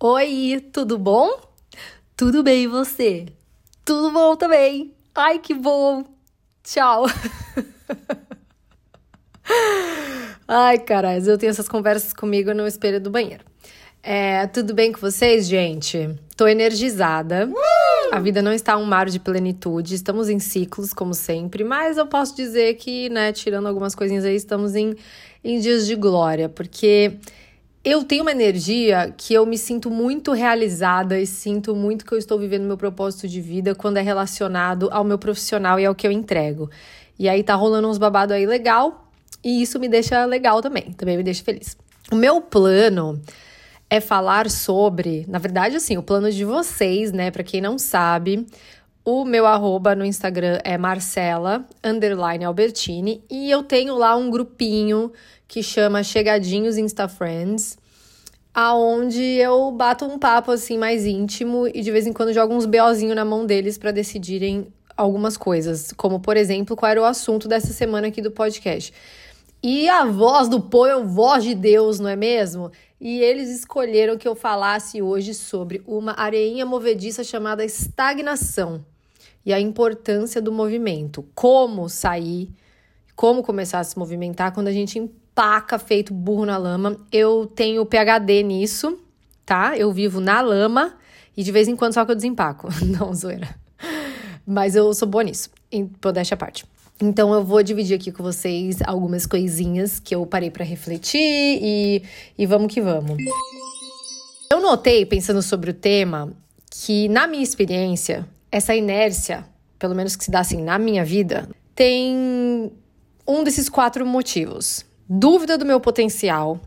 Oi, tudo bom? Tudo bem e você? Tudo bom também. Ai, que bom. Tchau. Ai, caralho, eu tenho essas conversas comigo no espelho do banheiro. É, tudo bem com vocês, gente? Tô energizada. A vida não está um mar de plenitude, estamos em ciclos, como sempre, mas eu posso dizer que, né, tirando algumas coisinhas aí, estamos em, em dias de glória, porque eu tenho uma energia que eu me sinto muito realizada e sinto muito que eu estou vivendo meu propósito de vida quando é relacionado ao meu profissional e ao que eu entrego. E aí tá rolando uns babado aí legal, e isso me deixa legal também, também me deixa feliz. O meu plano é falar sobre, na verdade, assim, o plano de vocês, né? Para quem não sabe, o meu arroba no Instagram é Marcela Albertini e eu tenho lá um grupinho que chama Chegadinhos Insta Friends, aonde eu bato um papo assim mais íntimo e de vez em quando jogo uns BOzinho na mão deles para decidirem algumas coisas, como por exemplo, qual era o assunto dessa semana aqui do podcast. E a voz do povo é voz de Deus, não é mesmo? E eles escolheram que eu falasse hoje sobre uma areinha movediça chamada estagnação e a importância do movimento. Como sair, como começar a se movimentar quando a gente empaca feito burro na lama. Eu tenho PhD nisso, tá? Eu vivo na lama e de vez em quando só que eu desempaco. Não, zoeira. Mas eu sou boa nisso, modéstia à parte. Então eu vou dividir aqui com vocês algumas coisinhas que eu parei para refletir e, e vamos que vamos. Eu notei, pensando sobre o tema, que na minha experiência, essa inércia, pelo menos que se dá assim na minha vida, tem um desses quatro motivos. Dúvida do meu potencial,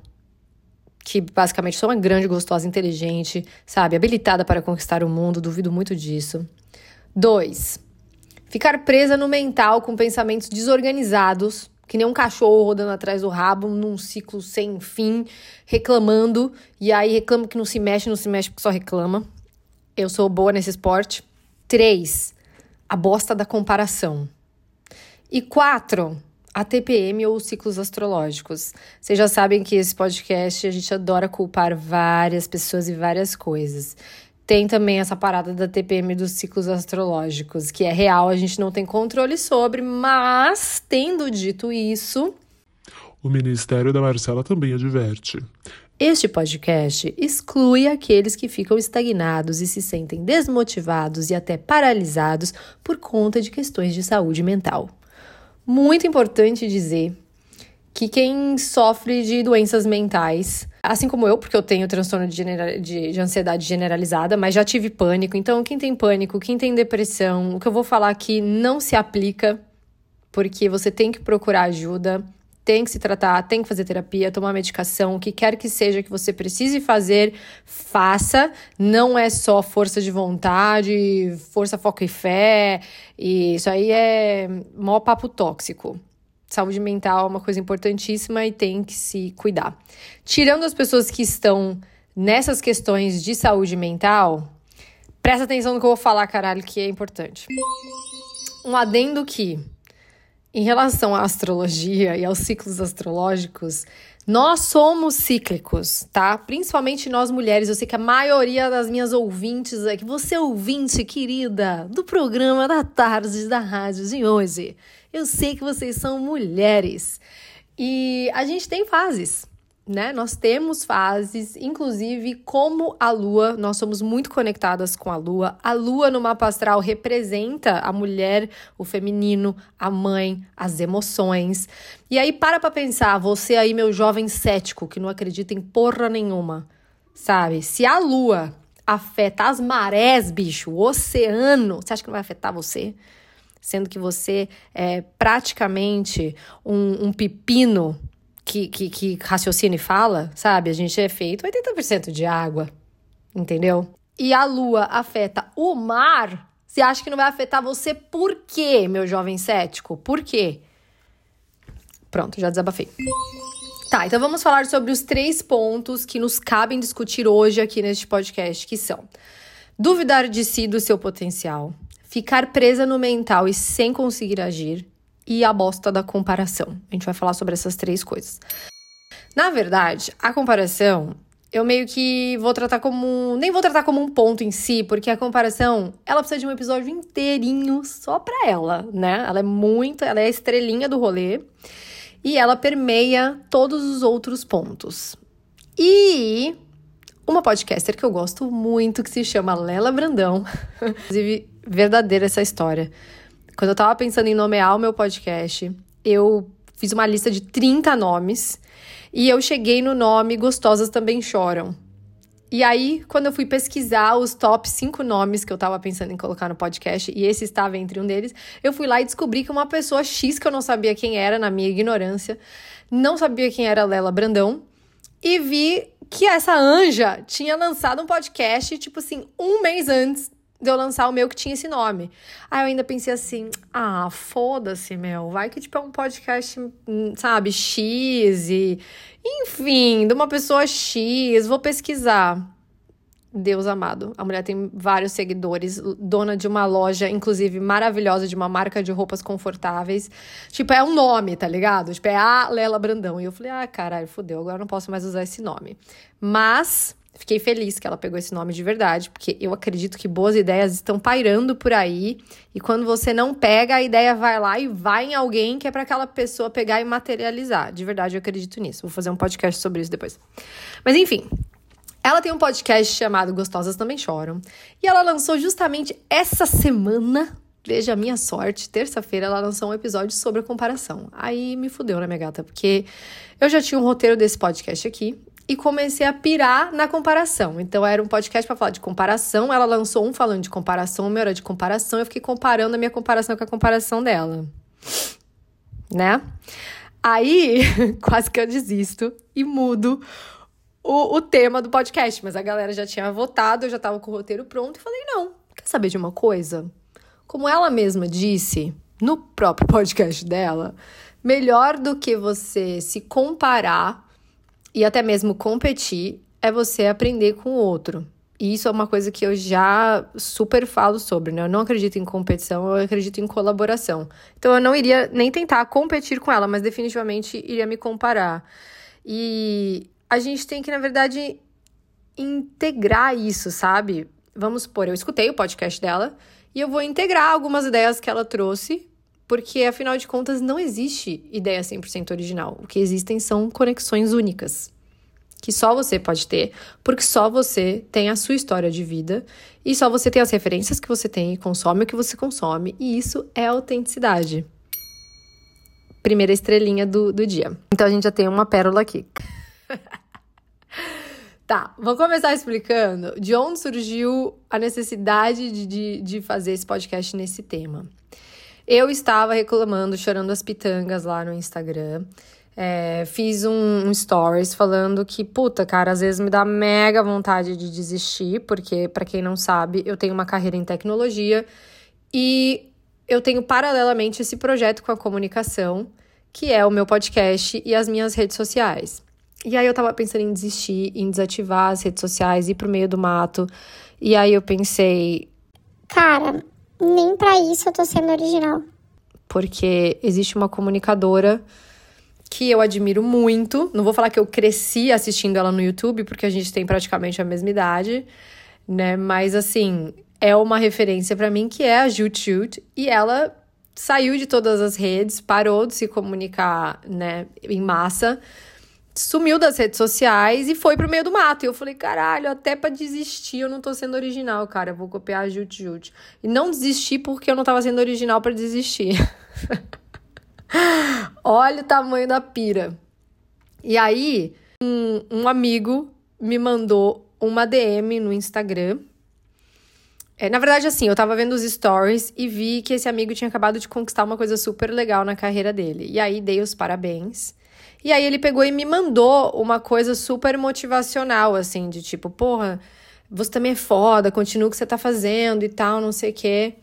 que basicamente sou uma grande, gostosa, inteligente, sabe, habilitada para conquistar o mundo, duvido muito disso. Dois, ficar presa no mental com pensamentos desorganizados, que nem um cachorro rodando atrás do rabo, num ciclo sem fim, reclamando, e aí reclama que não se mexe, não se mexe porque só reclama. Eu sou boa nesse esporte. Três, a bosta da comparação. E quatro, a TPM ou os ciclos astrológicos. Vocês já sabem que esse podcast a gente adora culpar várias pessoas e várias coisas. Tem também essa parada da TPM dos ciclos astrológicos, que é real, a gente não tem controle sobre, mas tendo dito isso. O Ministério da Marcela também adverte. Este podcast exclui aqueles que ficam estagnados e se sentem desmotivados e até paralisados por conta de questões de saúde mental. Muito importante dizer que quem sofre de doenças mentais, assim como eu, porque eu tenho transtorno de, de, de, ansiedade generalizada, mas já tive pânico. Então, quem tem pânico, quem tem depressão, o que eu vou falar aqui não se aplica, porque você tem que procurar ajuda, tem que se tratar, tem que fazer terapia, tomar medicação, o que quer que seja que você precise fazer, faça. Não é só força de vontade, força, foco e fé. E isso aí é mó papo tóxico saúde mental é uma coisa importantíssima e tem que se cuidar. Tirando as pessoas que estão nessas questões de saúde mental, presta atenção no que eu vou falar, caralho, que é importante. Um adendo que, em relação à astrologia e aos ciclos astrológicos, nós somos cíclicos, tá? Principalmente nós mulheres. Eu sei que a maioria das minhas ouvintes aqui, você ouvinte querida do programa da tarde da rádio de hoje, eu sei que vocês são mulheres e a gente tem fases, né? Nós temos fases, inclusive como a lua, nós somos muito conectadas com a lua. A lua no mapa astral representa a mulher, o feminino, a mãe, as emoções. E aí para pra pensar, você aí meu jovem cético que não acredita em porra nenhuma, sabe? Se a lua afeta as marés, bicho, o oceano, você acha que não vai afetar você? sendo que você é praticamente um, um pepino que, que, que raciocina e fala, sabe? A gente é feito 80% de água, entendeu? E a lua afeta o mar, você acha que não vai afetar você por quê, meu jovem cético? Por quê? Pronto, já desabafei. Tá, então vamos falar sobre os três pontos que nos cabem discutir hoje aqui neste podcast, que são duvidar de si do seu potencial, ficar presa no mental e sem conseguir agir, e a bosta da comparação. A gente vai falar sobre essas três coisas. Na verdade, a comparação eu meio que vou tratar como. Nem vou tratar como um ponto em si, porque a comparação, ela precisa de um episódio inteirinho só pra ela, né? Ela é muito. Ela é a estrelinha do rolê. E ela permeia todos os outros pontos. E uma podcaster que eu gosto muito, que se chama Lela Brandão. Inclusive, verdadeira essa história. Quando eu tava pensando em nomear o meu podcast, eu fiz uma lista de 30 nomes e eu cheguei no nome Gostosas Também Choram. E aí, quando eu fui pesquisar os top 5 nomes que eu tava pensando em colocar no podcast, e esse estava entre um deles, eu fui lá e descobri que uma pessoa X que eu não sabia quem era, na minha ignorância, não sabia quem era Lela Brandão, e vi que essa anja tinha lançado um podcast, tipo assim, um mês antes de eu lançar o meu que tinha esse nome. Aí eu ainda pensei assim, ah, foda-se, meu. Vai que, tipo, é um podcast, hum, sabe, X e... Enfim, de uma pessoa X, vou pesquisar. Deus amado. A mulher tem vários seguidores, dona de uma loja, inclusive, maravilhosa, de uma marca de roupas confortáveis. Tipo, é um nome, tá ligado? Tipo, é a Lela Brandão. E eu falei, ah, caralho, fodeu, agora não posso mais usar esse nome. Mas Fiquei feliz que ela pegou esse nome de verdade, porque eu acredito que boas ideias estão pairando por aí. E quando você não pega, a ideia vai lá e vai em alguém que é para aquela pessoa pegar e materializar. De verdade, eu acredito nisso. Vou fazer um podcast sobre isso depois. Mas enfim, ela tem um podcast chamado Gostosas Também Choram. E ela lançou justamente essa semana. Veja a minha sorte, terça-feira ela lançou um episódio sobre a comparação. Aí me fudeu, né, minha gata? Porque eu já tinha um roteiro desse podcast aqui e comecei a pirar na comparação. Então era um podcast para falar de comparação. Ela lançou um falando de comparação, meu era de comparação. Eu fiquei comparando a minha comparação com a comparação dela. Né? Aí, quase que eu desisto e mudo o, o tema do podcast. Mas a galera já tinha votado, eu já tava com o roteiro pronto e falei: não, quer saber de uma coisa? Como ela mesma disse no próprio podcast dela, melhor do que você se comparar e até mesmo competir é você aprender com o outro. E isso é uma coisa que eu já super falo sobre, né? Eu não acredito em competição, eu acredito em colaboração. Então eu não iria nem tentar competir com ela, mas definitivamente iria me comparar. E a gente tem que, na verdade, integrar isso, sabe? Vamos supor, eu escutei o podcast dela e eu vou integrar algumas ideias que ela trouxe, porque afinal de contas não existe ideia 100% original. O que existem são conexões únicas que só você pode ter, porque só você tem a sua história de vida e só você tem as referências que você tem e consome o que você consome, e isso é autenticidade. Primeira estrelinha do, do dia. Então a gente já tem uma pérola aqui. tá, vou começar explicando de onde surgiu a necessidade de, de, de fazer esse podcast nesse tema. Eu estava reclamando, chorando as pitangas lá no Instagram é, fiz um, um, stories falando que, puta, cara, às vezes me dá mega vontade de desistir, porque, para quem não sabe, eu tenho uma carreira em tecnologia e eu tenho paralelamente esse projeto com a comunicação, que é o meu podcast e as minhas redes sociais. E aí eu tava pensando em desistir, em desativar as redes sociais, ir pro meio do mato. E aí eu pensei. Cara, nem para isso eu tô sendo original. Porque existe uma comunicadora que eu admiro muito. Não vou falar que eu cresci assistindo ela no YouTube, porque a gente tem praticamente a mesma idade, né? Mas assim, é uma referência para mim que é a Jut Jut e ela saiu de todas as redes, parou de se comunicar, né, em massa, sumiu das redes sociais e foi pro meio do mato. E eu falei, caralho, até para desistir eu não tô sendo original, cara, eu vou copiar a Jut Jut. E não desisti porque eu não tava sendo original para desistir. Olha o tamanho da pira. E aí, um, um amigo me mandou uma DM no Instagram. É, na verdade, assim, eu tava vendo os stories e vi que esse amigo tinha acabado de conquistar uma coisa super legal na carreira dele. E aí dei os parabéns. E aí ele pegou e me mandou uma coisa super motivacional, assim, de tipo, porra, você também é foda, continua o que você tá fazendo e tal, não sei o quê.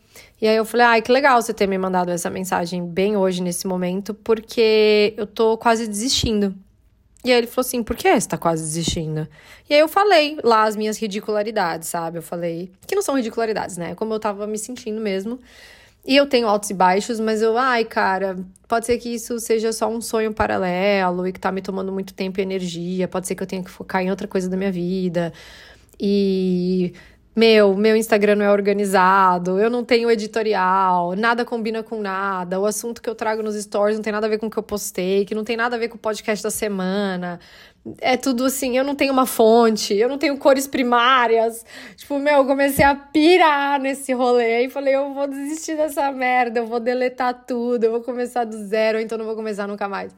E aí eu falei, ai, que legal você ter me mandado essa mensagem bem hoje, nesse momento, porque eu tô quase desistindo. E aí ele falou assim, por que você tá quase desistindo? E aí eu falei lá as minhas ridicularidades, sabe? Eu falei, que não são ridicularidades, né? Como eu tava me sentindo mesmo. E eu tenho altos e baixos, mas eu, ai, cara, pode ser que isso seja só um sonho paralelo e que tá me tomando muito tempo e energia. Pode ser que eu tenha que focar em outra coisa da minha vida. E meu, meu Instagram não é organizado, eu não tenho editorial, nada combina com nada, o assunto que eu trago nos stories não tem nada a ver com o que eu postei, que não tem nada a ver com o podcast da semana. É tudo assim, eu não tenho uma fonte, eu não tenho cores primárias. Tipo, meu, eu comecei a pirar nesse rolê e falei, eu vou desistir dessa merda, eu vou deletar tudo, eu vou começar do zero, então não vou começar nunca mais.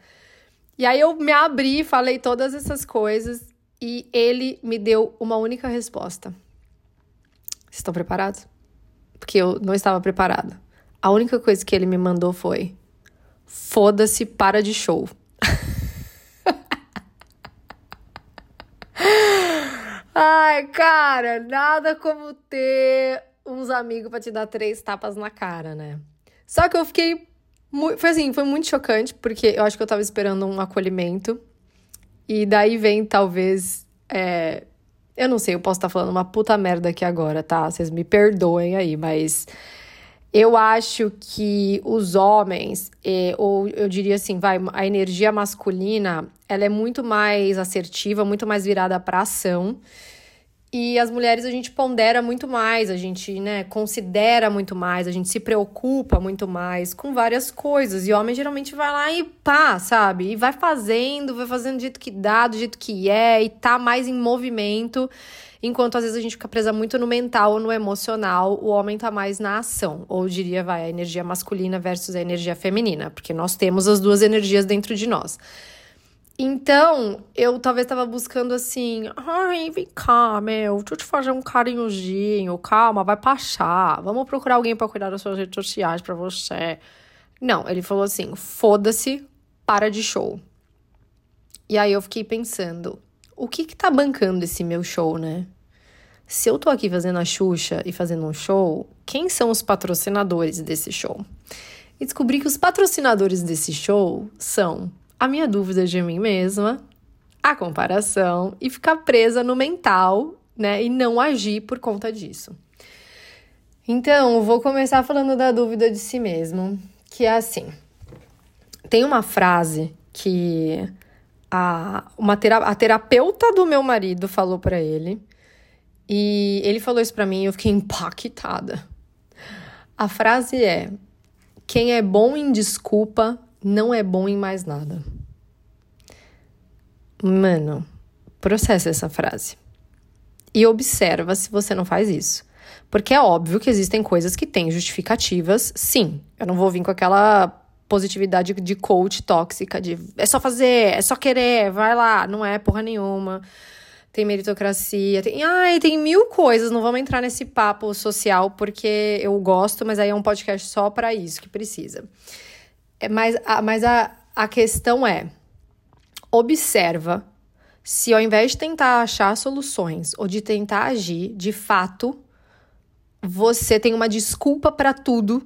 E aí eu me abri, falei todas essas coisas e ele me deu uma única resposta. Vocês estão preparados? Porque eu não estava preparada. A única coisa que ele me mandou foi: foda-se, para de show. Ai, cara, nada como ter uns amigos para te dar três tapas na cara, né? Só que eu fiquei. Foi assim, foi muito chocante, porque eu acho que eu tava esperando um acolhimento. E daí vem, talvez, é, eu não sei, eu posso estar falando uma puta merda aqui agora, tá? Vocês me perdoem aí, mas eu acho que os homens, ou eu diria assim, vai, a energia masculina, ela é muito mais assertiva, muito mais virada para ação. E as mulheres a gente pondera muito mais, a gente, né, considera muito mais, a gente se preocupa muito mais com várias coisas. E o homem geralmente vai lá e pá, sabe? E vai fazendo, vai fazendo do jeito que dá, do jeito que é, e tá mais em movimento. Enquanto às vezes a gente fica presa muito no mental ou no emocional, o homem tá mais na ação. Ou diria, vai, a energia masculina versus a energia feminina, porque nós temos as duas energias dentro de nós. Então, eu talvez tava buscando assim, ai, vem cá, meu, deixa eu te fazer um carinhozinho, calma, vai passar, vamos procurar alguém para cuidar das suas redes sociais para você. Não, ele falou assim, foda-se, para de show. E aí eu fiquei pensando, o que que tá bancando esse meu show, né? Se eu tô aqui fazendo a Xuxa e fazendo um show, quem são os patrocinadores desse show? E descobri que os patrocinadores desse show são a minha dúvida de mim mesma, a comparação e ficar presa no mental, né? E não agir por conta disso. Então, vou começar falando da dúvida de si mesmo, que é assim. Tem uma frase que a, uma a terapeuta do meu marido falou para ele, e ele falou isso para mim e eu fiquei impactada. A frase é: quem é bom em desculpa não é bom em mais nada. Mano, processa essa frase. E observa se você não faz isso. Porque é óbvio que existem coisas que têm justificativas, sim. Eu não vou vir com aquela positividade de coach tóxica, de é só fazer, é só querer, vai lá. Não é porra nenhuma. Tem meritocracia, tem. Ai, tem mil coisas. Não vamos entrar nesse papo social porque eu gosto, mas aí é um podcast só para isso que precisa. É, mas a, mas a, a questão é: observa se ao invés de tentar achar soluções ou de tentar agir, de fato, você tem uma desculpa para tudo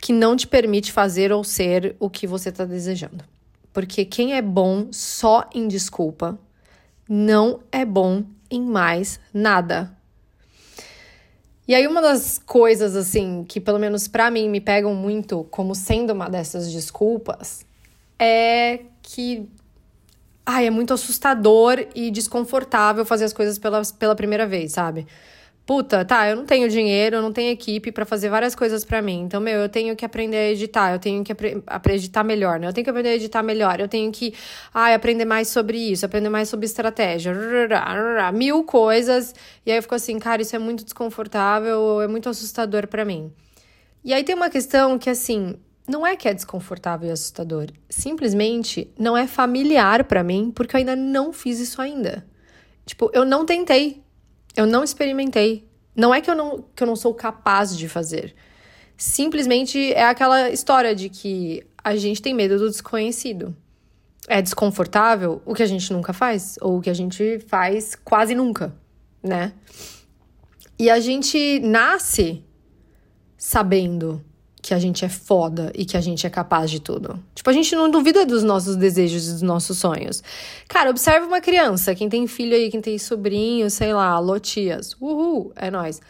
que não te permite fazer ou ser o que você está desejando. Porque quem é bom só em desculpa não é bom em mais nada. E aí uma das coisas assim que pelo menos para mim me pegam muito como sendo uma dessas desculpas é que ai, é muito assustador e desconfortável fazer as coisas pela, pela primeira vez, sabe? Puta, tá, eu não tenho dinheiro, eu não tenho equipe para fazer várias coisas para mim. Então, meu, eu tenho que aprender a editar, eu tenho que apre editar melhor, né? Eu tenho que aprender a editar melhor, eu tenho que ai, aprender mais sobre isso, aprender mais sobre estratégia, mil coisas. E aí eu fico assim, cara, isso é muito desconfortável, é muito assustador para mim. E aí tem uma questão que, assim, não é que é desconfortável e assustador, simplesmente não é familiar para mim, porque eu ainda não fiz isso ainda. Tipo, eu não tentei, eu não experimentei. Não é que eu não, que eu não sou capaz de fazer. Simplesmente é aquela história de que a gente tem medo do desconhecido. É desconfortável o que a gente nunca faz, ou o que a gente faz quase nunca, né? E a gente nasce sabendo que a gente é foda e que a gente é capaz de tudo. Tipo, a gente não duvida dos nossos desejos e dos nossos sonhos. Cara, observe uma criança, quem tem filho aí, quem tem sobrinho, sei lá, alô tias. Uhul, é nós.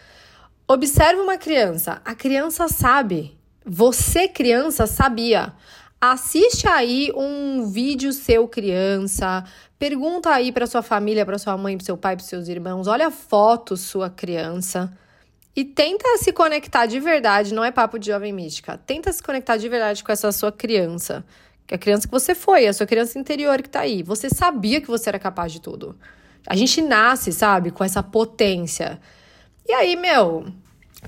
Observe uma criança. A criança sabe Você, criança, sabia. Assiste aí um vídeo seu criança, pergunta aí para sua família, para sua mãe, para seu pai, para seus irmãos, olha a foto sua criança e tenta se conectar de verdade, não é papo de jovem mística. Tenta se conectar de verdade com essa sua criança, que a criança que você foi, a sua criança interior que tá aí. Você sabia que você era capaz de tudo. A gente nasce, sabe, com essa potência. E aí, meu,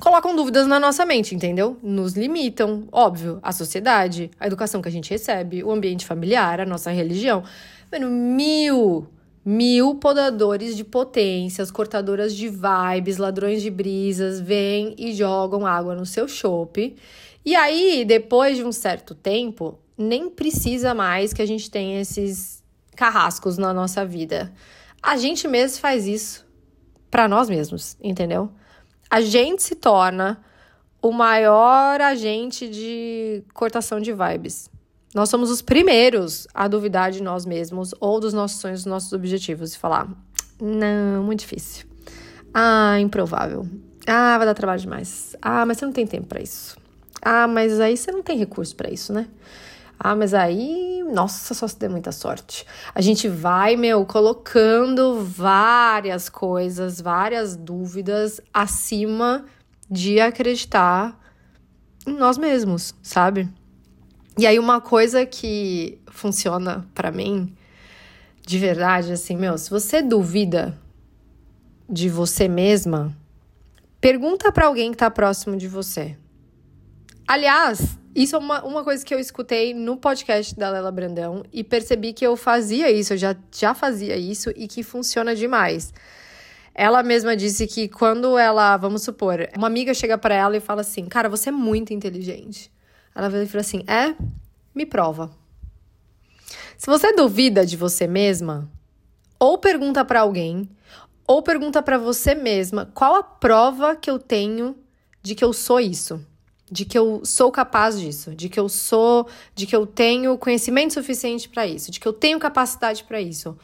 colocam dúvidas na nossa mente, entendeu? Nos limitam, óbvio, a sociedade, a educação que a gente recebe, o ambiente familiar, a nossa religião. Mano, mil, mil podadores de potências, cortadoras de vibes, ladrões de brisas vêm e jogam água no seu chope. E aí, depois de um certo tempo, nem precisa mais que a gente tenha esses carrascos na nossa vida. A gente mesmo faz isso para nós mesmos, entendeu? a gente se torna o maior agente de cortação de vibes. Nós somos os primeiros a duvidar de nós mesmos ou dos nossos sonhos, dos nossos objetivos e falar: não, muito difícil. Ah, improvável. Ah, vai dar trabalho demais. Ah, mas você não tem tempo para isso. Ah, mas aí você não tem recurso para isso, né? Ah, mas aí, nossa, só se der muita sorte. A gente vai, meu, colocando várias coisas, várias dúvidas acima de acreditar em nós mesmos, sabe? E aí, uma coisa que funciona para mim, de verdade, assim, meu, se você duvida de você mesma, pergunta para alguém que tá próximo de você. Aliás, isso é uma, uma coisa que eu escutei no podcast da Lela Brandão e percebi que eu fazia isso, eu já, já fazia isso e que funciona demais. Ela mesma disse que quando ela, vamos supor, uma amiga chega para ela e fala assim: Cara, você é muito inteligente. Ela vai fala assim: É? Me prova. Se você duvida de você mesma, ou pergunta para alguém, ou pergunta para você mesma qual a prova que eu tenho de que eu sou isso de que eu sou capaz disso, de que eu sou, de que eu tenho conhecimento suficiente para isso, de que eu tenho capacidade para isso.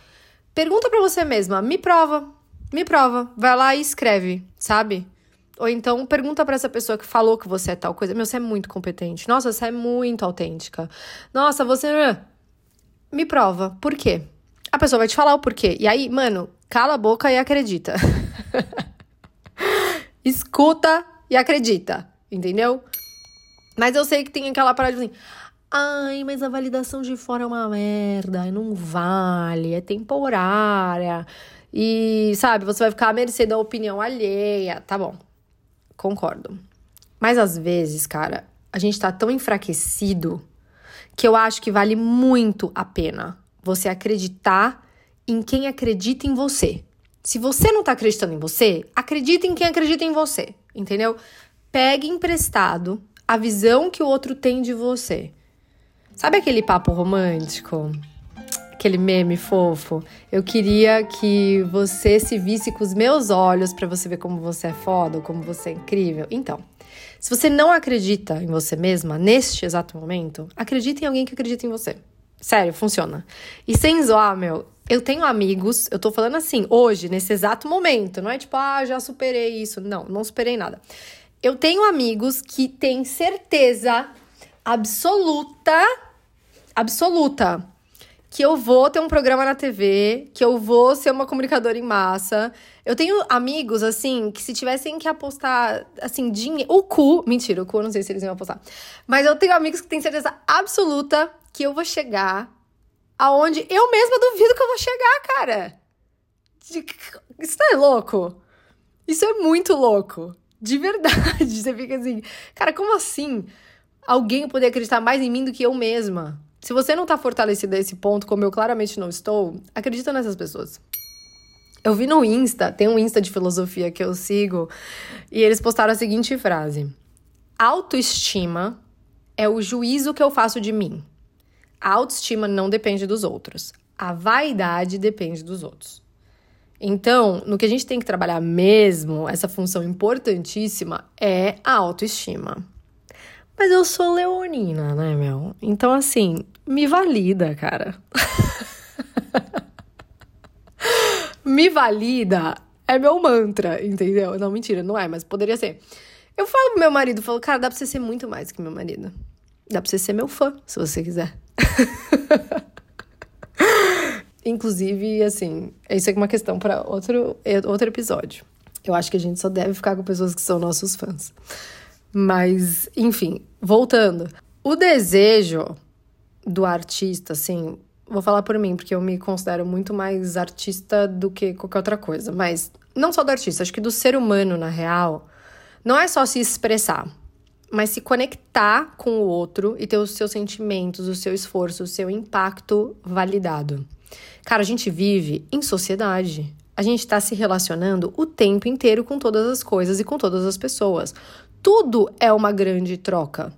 Pergunta para você mesma, me prova, me prova, vai lá e escreve, sabe? Ou então pergunta para essa pessoa que falou que você é tal coisa, meu, você é muito competente. Nossa, você é muito autêntica. Nossa, você me prova. Por quê? A pessoa vai te falar o porquê. E aí, mano, cala a boca e acredita. Escuta e acredita, entendeu? Mas eu sei que tem aquela parada assim. Ai, mas a validação de fora é uma merda, não vale, é temporária. E, sabe, você vai ficar à mercê da opinião alheia. Tá bom, concordo. Mas às vezes, cara, a gente tá tão enfraquecido que eu acho que vale muito a pena você acreditar em quem acredita em você. Se você não tá acreditando em você, acredita em quem acredita em você, entendeu? Pegue emprestado a visão que o outro tem de você. Sabe aquele papo romântico? Aquele meme fofo? Eu queria que você se visse com os meus olhos para você ver como você é foda, como você é incrível. Então, se você não acredita em você mesma neste exato momento, acredite em alguém que acredita em você. Sério, funciona. E sem zoar, meu, eu tenho amigos, eu tô falando assim, hoje, nesse exato momento, não é tipo, ah, já superei isso. Não, não superei nada. Eu tenho amigos que têm certeza absoluta, absoluta, que eu vou ter um programa na TV, que eu vou ser uma comunicadora em massa. Eu tenho amigos, assim, que se tivessem que apostar, assim, dinheiro. O cu. Mentira, o cu eu não sei se eles iam apostar. Mas eu tenho amigos que têm certeza absoluta que eu vou chegar aonde eu mesma duvido que eu vou chegar, cara. Isso não é louco? Isso é muito louco. De verdade. Você fica assim, cara, como assim alguém poder acreditar mais em mim do que eu mesma? Se você não tá fortalecida a esse ponto, como eu claramente não estou, acredita nessas pessoas. Eu vi no Insta, tem um Insta de filosofia que eu sigo, e eles postaram a seguinte frase: Autoestima é o juízo que eu faço de mim. A autoestima não depende dos outros. A vaidade depende dos outros. Então, no que a gente tem que trabalhar mesmo, essa função importantíssima é a autoestima. Mas eu sou leonina, né, meu? Então, assim, me valida, cara. me valida é meu mantra, entendeu? Não, mentira, não é, mas poderia ser. Eu falo pro meu marido, falo, cara, dá pra você ser muito mais que meu marido. Dá pra você ser meu fã, se você quiser. Inclusive, assim, isso é uma questão para outro, outro episódio. Eu acho que a gente só deve ficar com pessoas que são nossos fãs. Mas, enfim, voltando. O desejo do artista, assim, vou falar por mim, porque eu me considero muito mais artista do que qualquer outra coisa. Mas não só do artista, acho que do ser humano, na real, não é só se expressar, mas se conectar com o outro e ter os seus sentimentos, o seu esforço, o seu impacto validado. Cara, a gente vive em sociedade. A gente está se relacionando o tempo inteiro com todas as coisas e com todas as pessoas. Tudo é uma grande troca.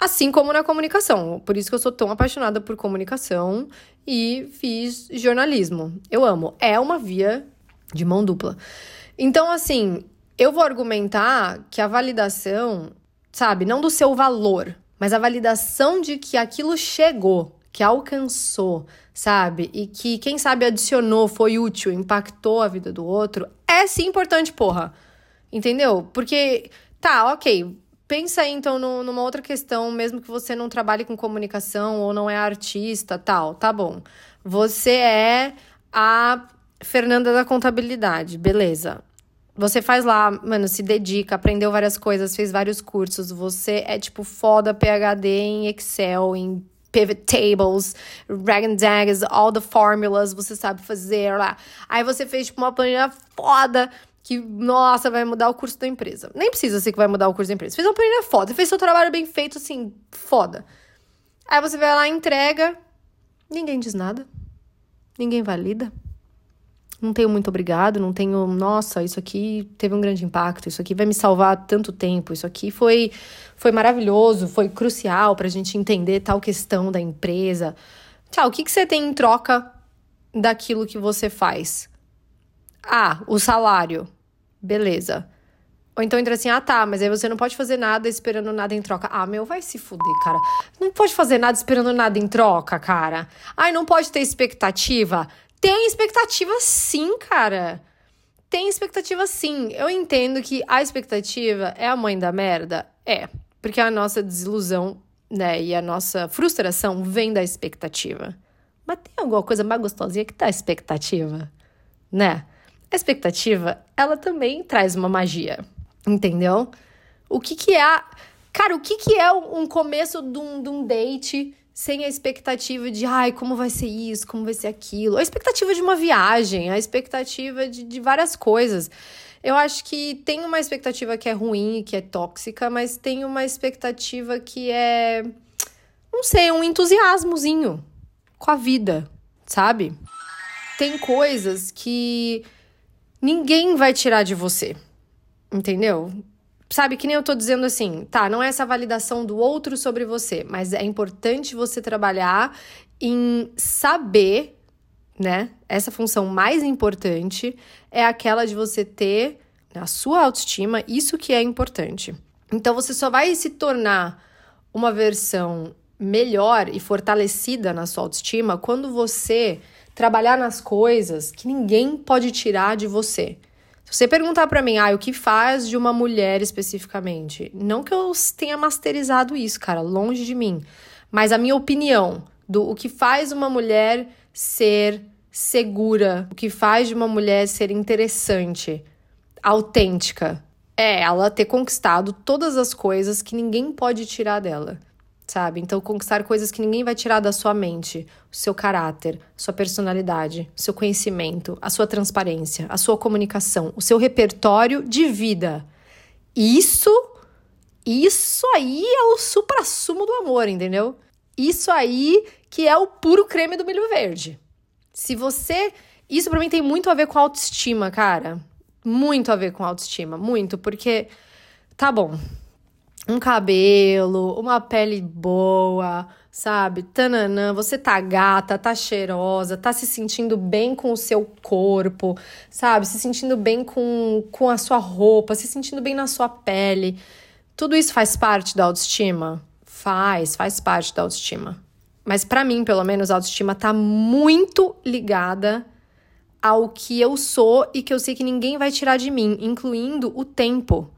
Assim como na comunicação. Por isso que eu sou tão apaixonada por comunicação e fiz jornalismo. Eu amo. É uma via de mão dupla. Então, assim, eu vou argumentar que a validação, sabe, não do seu valor, mas a validação de que aquilo chegou, que alcançou, sabe? E que, quem sabe, adicionou, foi útil, impactou a vida do outro, é sim importante, porra. Entendeu? Porque, tá, ok. Pensa aí, então, no, numa outra questão, mesmo que você não trabalhe com comunicação ou não é artista, tal, tá bom. Você é a Fernanda da contabilidade, beleza. Você faz lá, mano, se dedica, aprendeu várias coisas, fez vários cursos. Você é tipo foda PhD em Excel, em pivot tables, drag and daggers, all the formulas, você sabe fazer lá. Aí você fez tipo uma planilha foda que, nossa, vai mudar o curso da empresa. Nem precisa ser que vai mudar o curso da empresa. Fez uma planilha foda, fez seu trabalho bem feito, assim, foda. Aí você vai lá, entrega, ninguém diz nada, ninguém valida. Não tenho muito obrigado, não tenho, nossa, isso aqui teve um grande impacto, isso aqui vai me salvar tanto tempo, isso aqui foi foi maravilhoso, foi crucial para a gente entender tal questão da empresa. Tchau, o que, que você tem em troca daquilo que você faz? Ah, o salário. Beleza. Ou então entra assim, ah tá, mas aí você não pode fazer nada esperando nada em troca. Ah, meu, vai se fuder, cara. Não pode fazer nada esperando nada em troca, cara. Ai, não pode ter expectativa. Tem expectativa sim, cara. Tem expectativa sim. Eu entendo que a expectativa é a mãe da merda. É. Porque a nossa desilusão, né, e a nossa frustração vem da expectativa. Mas tem alguma coisa mais gostosinha que tá expectativa, né? A expectativa, ela também traz uma magia, entendeu? O que que é a... Cara, o que que é um começo de um, de um date sem a expectativa de, ai, como vai ser isso, como vai ser aquilo? A expectativa de uma viagem, a expectativa de, de várias coisas. Eu acho que tem uma expectativa que é ruim que é tóxica, mas tem uma expectativa que é, não sei, um entusiasmozinho com a vida, sabe? Tem coisas que ninguém vai tirar de você, entendeu? Sabe, que nem eu tô dizendo assim, tá, não é essa validação do outro sobre você, mas é importante você trabalhar em saber né? Essa função mais importante é aquela de você ter a sua autoestima, isso que é importante. Então você só vai se tornar uma versão melhor e fortalecida na sua autoestima quando você trabalhar nas coisas que ninguém pode tirar de você. Se você perguntar para mim, ah, o que faz de uma mulher especificamente? Não que eu tenha masterizado isso, cara, longe de mim, mas a minha opinião do o que faz uma mulher ser segura, o que faz de uma mulher ser interessante, autêntica, é ela ter conquistado todas as coisas que ninguém pode tirar dela, sabe? Então, conquistar coisas que ninguém vai tirar da sua mente, o seu caráter, sua personalidade, seu conhecimento, a sua transparência, a sua comunicação, o seu repertório de vida. Isso, isso aí é o supra-sumo do amor, entendeu? Isso aí que é o puro creme do milho verde. Se você. Isso para mim tem muito a ver com autoestima, cara. Muito a ver com autoestima. Muito, porque. Tá bom. Um cabelo, uma pele boa, sabe? Tananã, você tá gata, tá cheirosa, tá se sentindo bem com o seu corpo, sabe? Se sentindo bem com, com a sua roupa, se sentindo bem na sua pele. Tudo isso faz parte da autoestima? Faz, faz parte da autoestima. Mas para mim, pelo menos, a autoestima tá muito ligada ao que eu sou e que eu sei que ninguém vai tirar de mim, incluindo o tempo.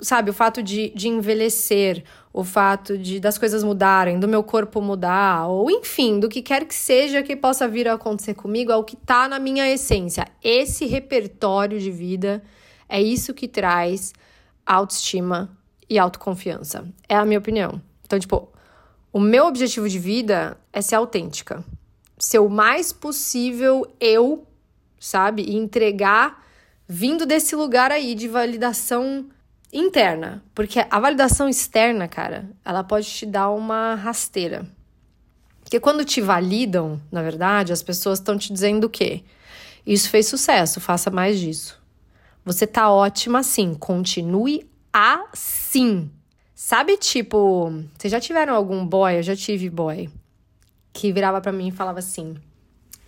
Sabe, o fato de, de envelhecer, o fato de das coisas mudarem, do meu corpo mudar, ou enfim, do que quer que seja que possa vir a acontecer comigo, é o que tá na minha essência. Esse repertório de vida é isso que traz autoestima e autoconfiança. É a minha opinião. Então, tipo, o meu objetivo de vida é ser autêntica. Ser o mais possível eu, sabe? E entregar vindo desse lugar aí de validação interna, porque a validação externa, cara, ela pode te dar uma rasteira. Porque quando te validam, na verdade, as pessoas estão te dizendo o quê? Isso fez sucesso, faça mais disso. Você tá ótima assim, continue assim. Sabe, tipo, vocês já tiveram algum boy? Eu já tive boy que virava para mim e falava assim: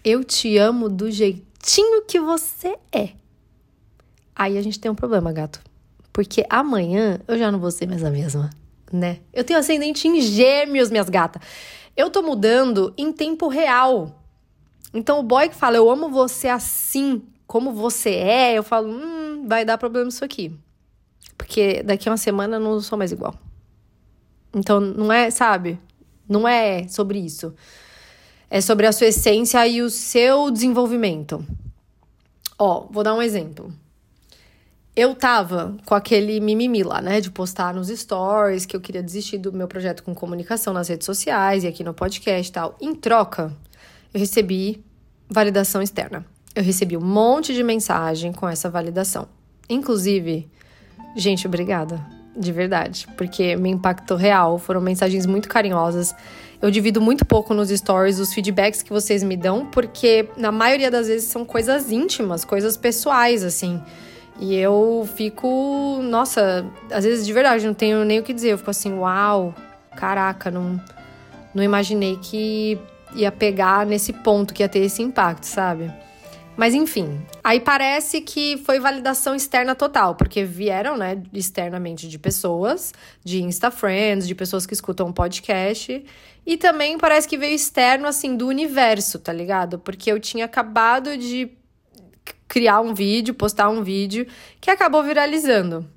"Eu te amo do jeitinho que você é". Aí a gente tem um problema, gato. Porque amanhã eu já não vou ser mais a mesma, né? Eu tenho ascendente em gêmeos, minhas gatas. Eu tô mudando em tempo real. Então o boy que fala, eu amo você assim, como você é, eu falo, hum, vai dar problema isso aqui. Porque daqui a uma semana eu não sou mais igual. Então não é, sabe? Não é sobre isso. É sobre a sua essência e o seu desenvolvimento. Ó, vou dar um exemplo eu tava com aquele mimimi lá, né, de postar nos stories que eu queria desistir do meu projeto com comunicação nas redes sociais e aqui no podcast e tal. Em troca, eu recebi validação externa. Eu recebi um monte de mensagem com essa validação. Inclusive, gente, obrigada, de verdade, porque me impactou real. Foram mensagens muito carinhosas. Eu divido muito pouco nos stories os feedbacks que vocês me dão, porque na maioria das vezes são coisas íntimas, coisas pessoais, assim. E eu fico, nossa, às vezes de verdade não tenho nem o que dizer. Eu fico assim, uau, caraca, não, não imaginei que ia pegar nesse ponto, que ia ter esse impacto, sabe? Mas enfim, aí parece que foi validação externa total, porque vieram, né, externamente de pessoas, de Insta Friends, de pessoas que escutam podcast, e também parece que veio externo, assim, do universo, tá ligado? Porque eu tinha acabado de criar um vídeo, postar um vídeo que acabou viralizando.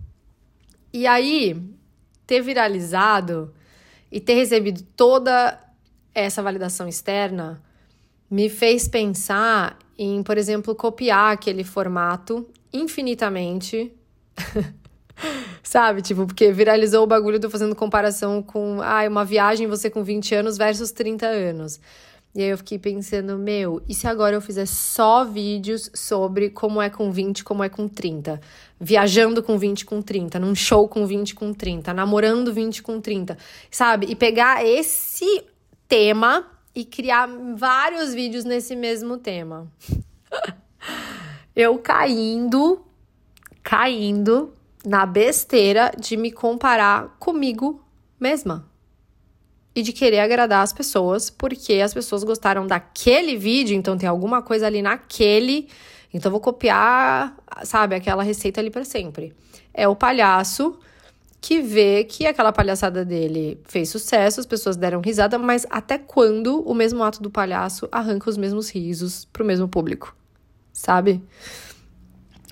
E aí, ter viralizado e ter recebido toda essa validação externa me fez pensar em, por exemplo, copiar aquele formato infinitamente. Sabe? Tipo, porque viralizou o bagulho, tô fazendo comparação com, ah, uma viagem você com 20 anos versus 30 anos. E aí eu fiquei pensando, meu, e se agora eu fizer só vídeos sobre como é com 20, como é com 30? Viajando com 20 com 30, num show com 20 com 30, namorando 20 com 30, sabe? E pegar esse tema e criar vários vídeos nesse mesmo tema. eu caindo, caindo na besteira de me comparar comigo mesma e de querer agradar as pessoas, porque as pessoas gostaram daquele vídeo, então tem alguma coisa ali naquele, então vou copiar, sabe, aquela receita ali para sempre. É o palhaço que vê que aquela palhaçada dele fez sucesso, as pessoas deram risada, mas até quando o mesmo ato do palhaço arranca os mesmos risos pro mesmo público, sabe?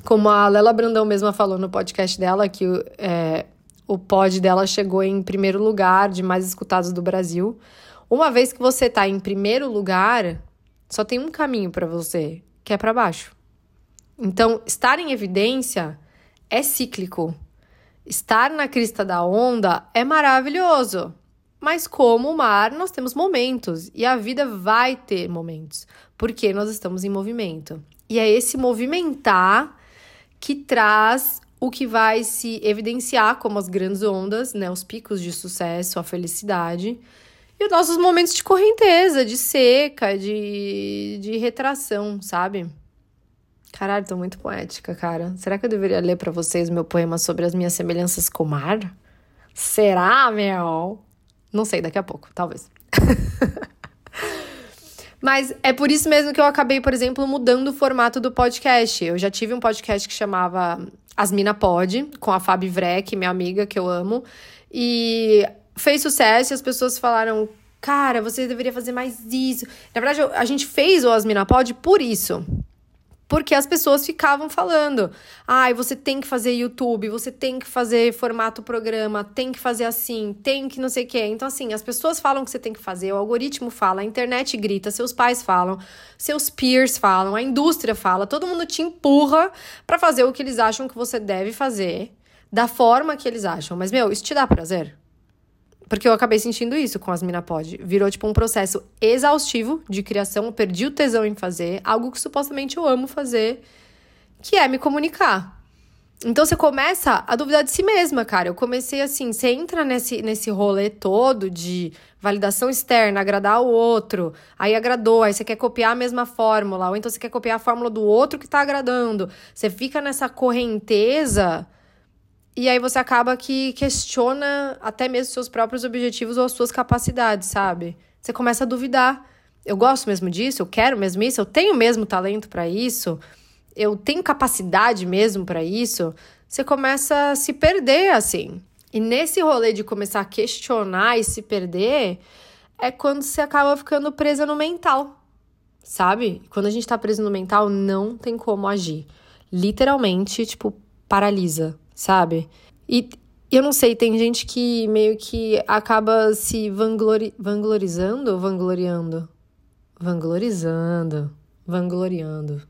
Como a Lela Brandão mesma falou no podcast dela, que é, o pod dela chegou em primeiro lugar de mais escutados do Brasil. Uma vez que você tá em primeiro lugar, só tem um caminho para você, que é para baixo. Então, estar em evidência é cíclico. Estar na crista da onda é maravilhoso. Mas como o mar, nós temos momentos e a vida vai ter momentos, porque nós estamos em movimento. E é esse movimentar que traz o que vai se evidenciar como as grandes ondas, né, os picos de sucesso, a felicidade, e os nossos momentos de correnteza, de seca, de, de retração, sabe? Caralho, tô muito poética, cara. Será que eu deveria ler para vocês meu poema sobre as minhas semelhanças com o mar? Será, meu? Não sei, daqui a pouco, talvez. Mas é por isso mesmo que eu acabei, por exemplo, mudando o formato do podcast. Eu já tive um podcast que chamava As Mina Pod, com a Fabi Vrek, minha amiga, que eu amo. E fez sucesso e as pessoas falaram: Cara, você deveria fazer mais isso. Na verdade, a gente fez o As Mina Pod por isso. Porque as pessoas ficavam falando: ai, ah, você tem que fazer YouTube, você tem que fazer formato programa, tem que fazer assim, tem que não sei o quê. Então, assim, as pessoas falam que você tem que fazer, o algoritmo fala, a internet grita, seus pais falam, seus peers falam, a indústria fala, todo mundo te empurra para fazer o que eles acham que você deve fazer, da forma que eles acham. Mas, meu, isso te dá prazer? Porque eu acabei sentindo isso com as Minapod. Virou, tipo, um processo exaustivo de criação. Eu perdi o tesão em fazer algo que supostamente eu amo fazer, que é me comunicar. Então você começa a duvidar de si mesma, cara. Eu comecei assim, você entra nesse, nesse rolê todo de validação externa, agradar o outro, aí agradou, aí você quer copiar a mesma fórmula, ou então você quer copiar a fórmula do outro que tá agradando. Você fica nessa correnteza e aí você acaba que questiona até mesmo seus próprios objetivos ou as suas capacidades, sabe? Você começa a duvidar. Eu gosto mesmo disso? Eu quero mesmo isso? Eu tenho mesmo talento para isso? Eu tenho capacidade mesmo para isso? Você começa a se perder assim. E nesse rolê de começar a questionar e se perder, é quando você acaba ficando presa no mental. Sabe? Quando a gente tá preso no mental, não tem como agir. Literalmente, tipo, paralisa sabe? E eu não sei, tem gente que meio que acaba se vanglori vanglorizando, vangloriando, vanglorizando, vangloriando.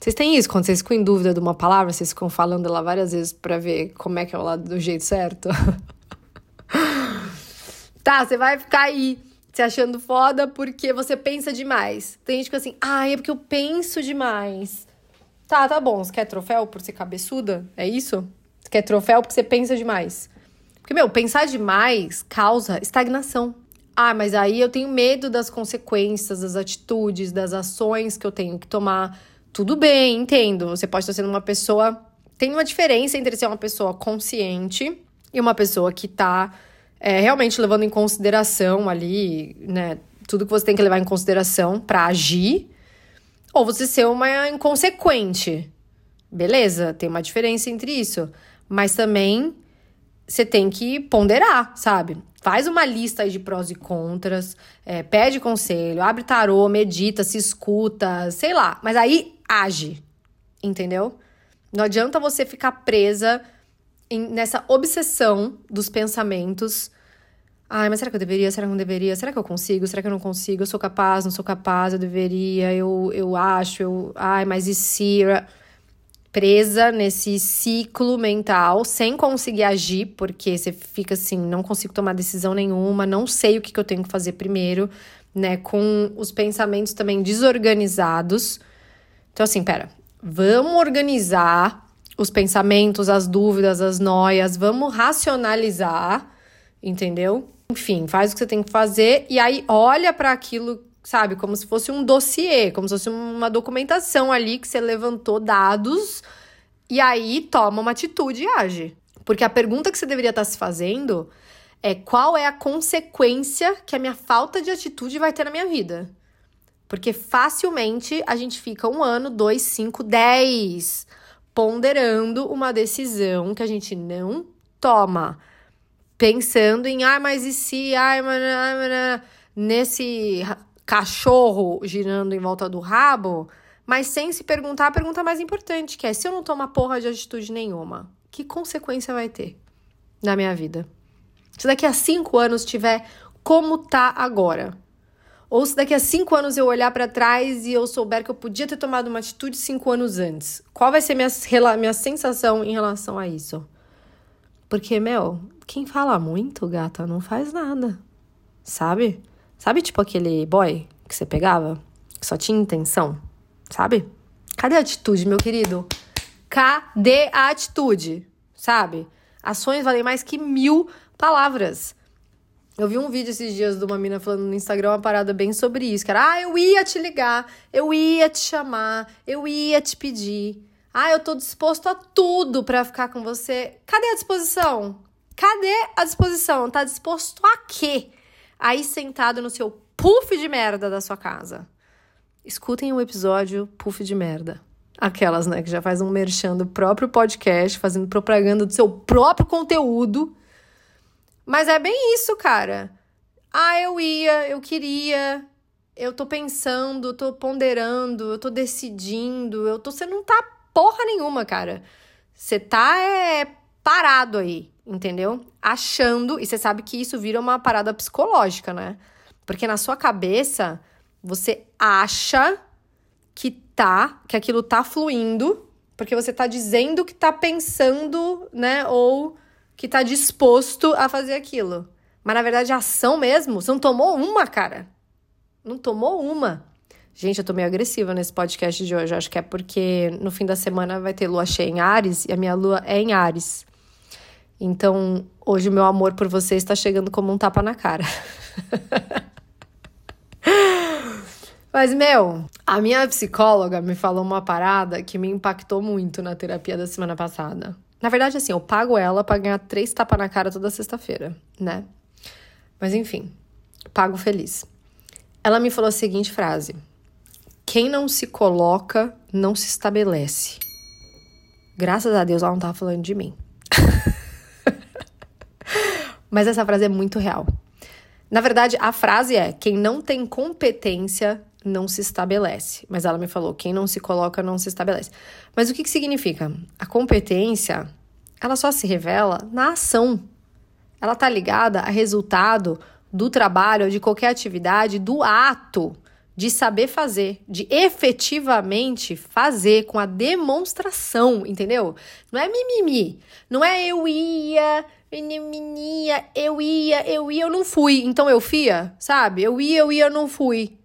Vocês têm isso quando vocês ficam em dúvida de uma palavra, vocês ficam falando ela várias vezes para ver como é que é o lado do jeito certo? tá, você vai ficar aí se achando foda porque você pensa demais. Tem gente que assim, ah, é porque eu penso demais. Tá, tá bom. Você quer troféu por ser cabeçuda? É isso? Você quer troféu porque você pensa demais. Porque, meu, pensar demais causa estagnação. Ah, mas aí eu tenho medo das consequências, das atitudes, das ações que eu tenho que tomar. Tudo bem, entendo. Você pode estar sendo uma pessoa. Tem uma diferença entre ser uma pessoa consciente e uma pessoa que está é, realmente levando em consideração ali, né? Tudo que você tem que levar em consideração para agir, ou você ser uma inconsequente. Beleza, tem uma diferença entre isso. Mas também você tem que ponderar, sabe? Faz uma lista de prós e contras, é, pede conselho, abre tarô, medita, se escuta, sei lá. Mas aí age, entendeu? Não adianta você ficar presa em, nessa obsessão dos pensamentos. Ai, mas será que eu deveria? Será que não deveria? Será que eu consigo? Será que eu não consigo? Eu sou capaz? Não sou capaz? Eu deveria? Eu, eu acho? Eu... Ai, mas e se presa nesse ciclo mental, sem conseguir agir, porque você fica assim, não consigo tomar decisão nenhuma, não sei o que, que eu tenho que fazer primeiro, né? Com os pensamentos também desorganizados. Então, assim, pera, vamos organizar os pensamentos, as dúvidas, as noias, vamos racionalizar, entendeu? Enfim, faz o que você tem que fazer e aí olha para aquilo sabe? Como se fosse um dossiê, como se fosse uma documentação ali que você levantou dados e aí toma uma atitude e age. Porque a pergunta que você deveria estar se fazendo é qual é a consequência que a minha falta de atitude vai ter na minha vida. Porque facilmente a gente fica um ano, dois, cinco, dez ponderando uma decisão que a gente não toma. Pensando em, ah, mas e se, ai, mas, nesse cachorro girando em volta do rabo, mas sem se perguntar a pergunta mais importante, que é: se eu não tomar porra de atitude nenhuma, que consequência vai ter na minha vida? Se daqui a cinco anos tiver como tá agora, ou se daqui a cinco anos eu olhar para trás e eu souber que eu podia ter tomado uma atitude cinco anos antes, qual vai ser minha, minha sensação em relação a isso? Porque, meu, quem fala muito, gata, não faz nada, sabe? Sabe, tipo aquele boy que você pegava? Que só tinha intenção? Sabe? Cadê a atitude, meu querido? Cadê a atitude? Sabe? Ações valem mais que mil palavras. Eu vi um vídeo esses dias de uma mina falando no Instagram uma parada bem sobre isso. Era, ah, eu ia te ligar, eu ia te chamar, eu ia te pedir. Ah, eu tô disposto a tudo para ficar com você. Cadê a disposição? Cadê a disposição? Tá disposto a quê? Aí sentado no seu puff de merda da sua casa. Escutem o episódio Puff de Merda. Aquelas, né, que já faz um merchan do próprio podcast, fazendo propaganda do seu próprio conteúdo. Mas é bem isso, cara. Ah, eu ia, eu queria. eu tô pensando, eu tô ponderando, eu tô decidindo, eu tô. Você não tá porra nenhuma, cara. Você tá é, parado aí, entendeu? Achando, e você sabe que isso vira uma parada psicológica, né? Porque na sua cabeça, você acha que tá, que aquilo tá fluindo, porque você tá dizendo que tá pensando, né? Ou que tá disposto a fazer aquilo. Mas na verdade, a ação mesmo, você não tomou uma, cara. Não tomou uma. Gente, eu tô meio agressiva nesse podcast de hoje. Acho que é porque no fim da semana vai ter lua cheia em Ares e a minha lua é em Ares. Então, hoje meu amor por você está chegando como um tapa na cara. Mas, meu, a minha psicóloga me falou uma parada que me impactou muito na terapia da semana passada. Na verdade, assim, eu pago ela pra ganhar três tapas na cara toda sexta-feira, né? Mas enfim, pago feliz. Ela me falou a seguinte frase: Quem não se coloca, não se estabelece. Graças a Deus ela não tava falando de mim. Mas essa frase é muito real. Na verdade, a frase é: quem não tem competência não se estabelece. Mas ela me falou: quem não se coloca não se estabelece. Mas o que, que significa? A competência, ela só se revela na ação. Ela tá ligada a resultado do trabalho de qualquer atividade, do ato de saber fazer, de efetivamente fazer com a demonstração, entendeu? Não é mimimi, não é eu ia, menininha, eu ia, eu ia, eu não fui, então eu fia, sabe? Eu ia, eu ia, eu não fui.